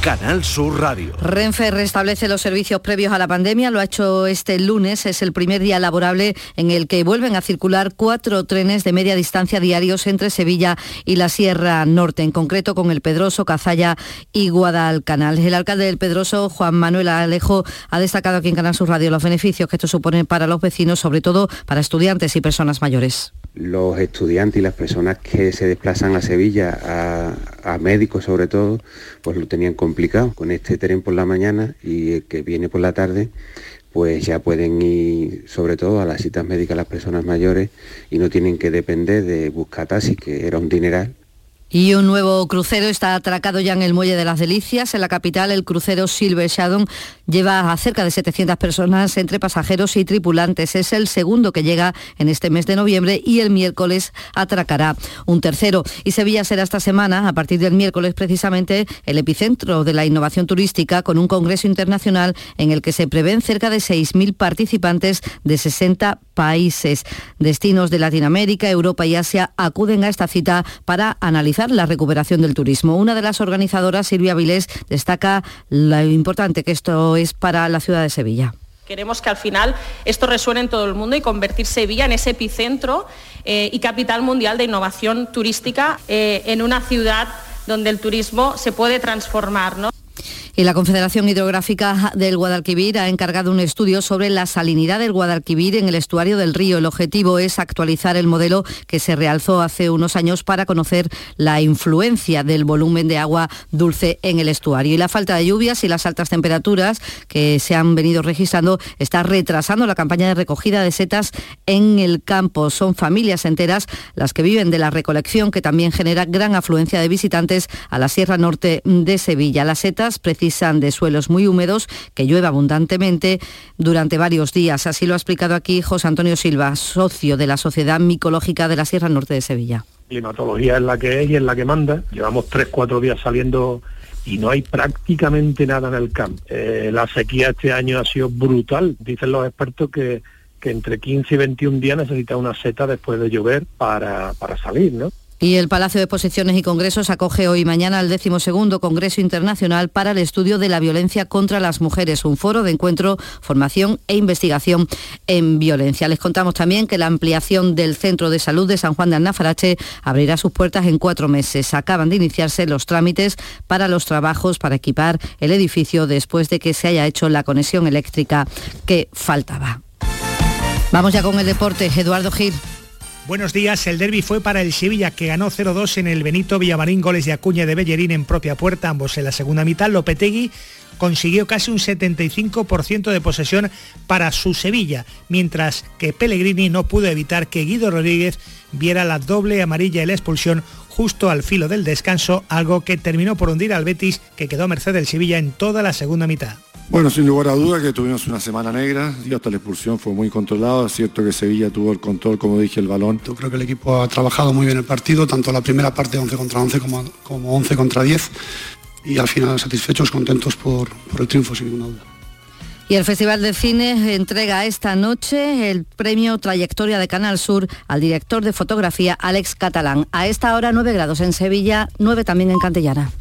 Canal Sur Radio. Renfe restablece los servicios previos a la pandemia, lo ha hecho este lunes, es el primer día laborable en el que vuelven a circular cuatro trenes de media distancia diarios entre Sevilla y la Sierra Norte, en concreto con el Pedroso, Cazalla y Guadalcanal. El alcalde del Pedroso, Juan Manuel Alejo, ha destacado aquí en Canal Sur Radio los beneficios que esto supone para los vecinos, sobre todo para estudiantes y personas mayores los estudiantes y las personas que se desplazan a Sevilla, a, médicos sobre todo, pues lo tenían complicado. Con este tren por la mañana y el que viene por la tarde, pues ya pueden ir sobre todo a las citas médicas las personas mayores y no tienen que depender de buscar taxi, que era un dineral, y un nuevo crucero está atracado ya en el Muelle de las Delicias. En la capital, el crucero Silver Shadow lleva a cerca de 700 personas entre pasajeros y tripulantes. Es el segundo que llega en este mes de noviembre y el miércoles atracará un tercero. Y Sevilla será esta semana, a partir del miércoles precisamente, el epicentro de la innovación turística con un congreso internacional en el que se prevén cerca de 6.000 participantes de 60 países. Destinos de Latinoamérica, Europa y Asia acuden a esta cita para analizar la recuperación del turismo. Una de las organizadoras, Silvia Vilés, destaca lo importante que esto es para la ciudad de Sevilla. Queremos que al final esto resuene en todo el mundo y convertir Sevilla en ese epicentro eh, y capital mundial de innovación turística eh, en una ciudad donde el turismo se puede transformar. Y la Confederación Hidrográfica del Guadalquivir ha encargado un estudio sobre la salinidad del Guadalquivir en el estuario del río. El objetivo es actualizar el modelo que se realzó hace unos años para conocer la influencia del volumen de agua dulce en el estuario. Y la falta de lluvias y las altas temperaturas que se han venido registrando está retrasando la campaña de recogida de setas en el campo. Son familias enteras las que viven de la recolección que también genera gran afluencia de visitantes a la Sierra Norte de Sevilla. Las setas precisan de suelos muy húmedos, que llueve abundantemente durante varios días. Así lo ha explicado aquí José Antonio Silva, socio de la Sociedad Micológica de la Sierra Norte de Sevilla. Climatología es la que es y es la que manda. Llevamos tres, cuatro días saliendo y no hay prácticamente nada en el campo. Eh, la sequía este año ha sido brutal. Dicen los expertos que, que entre 15 y 21 días necesita una seta después de llover para, para salir, ¿no? Y el Palacio de Exposiciones y Congresos acoge hoy y mañana el decimosegundo Congreso Internacional para el Estudio de la Violencia contra las Mujeres, un foro de encuentro, formación e investigación en violencia. Les contamos también que la ampliación del Centro de Salud de San Juan de Annafarache abrirá sus puertas en cuatro meses. Acaban de iniciarse los trámites para los trabajos para equipar el edificio después de que se haya hecho la conexión eléctrica que faltaba. Vamos ya con el deporte. Eduardo Gil. Buenos días, el derby fue para el Sevilla que ganó 0-2 en el Benito Villamarín, goles de Acuña de Bellerín en propia puerta, ambos en la segunda mitad. Lopetegui consiguió casi un 75% de posesión para su Sevilla, mientras que Pellegrini no pudo evitar que Guido Rodríguez viera la doble amarilla y la expulsión justo al filo del descanso, algo que terminó por hundir al Betis, que quedó merced del Sevilla en toda la segunda mitad. Bueno, sin lugar a duda que tuvimos una semana negra y hasta la expulsión fue muy controlado. Es cierto que Sevilla tuvo el control, como dije, el balón. Yo creo que el equipo ha trabajado muy bien el partido, tanto la primera parte 11 contra 11 como, como 11 contra 10 y al final satisfechos, contentos por, por el triunfo, sin ninguna duda. Y el Festival de Cine entrega esta noche el premio Trayectoria de Canal Sur al director de fotografía Alex Catalán. A esta hora 9 grados en Sevilla, 9 también en Cantellana.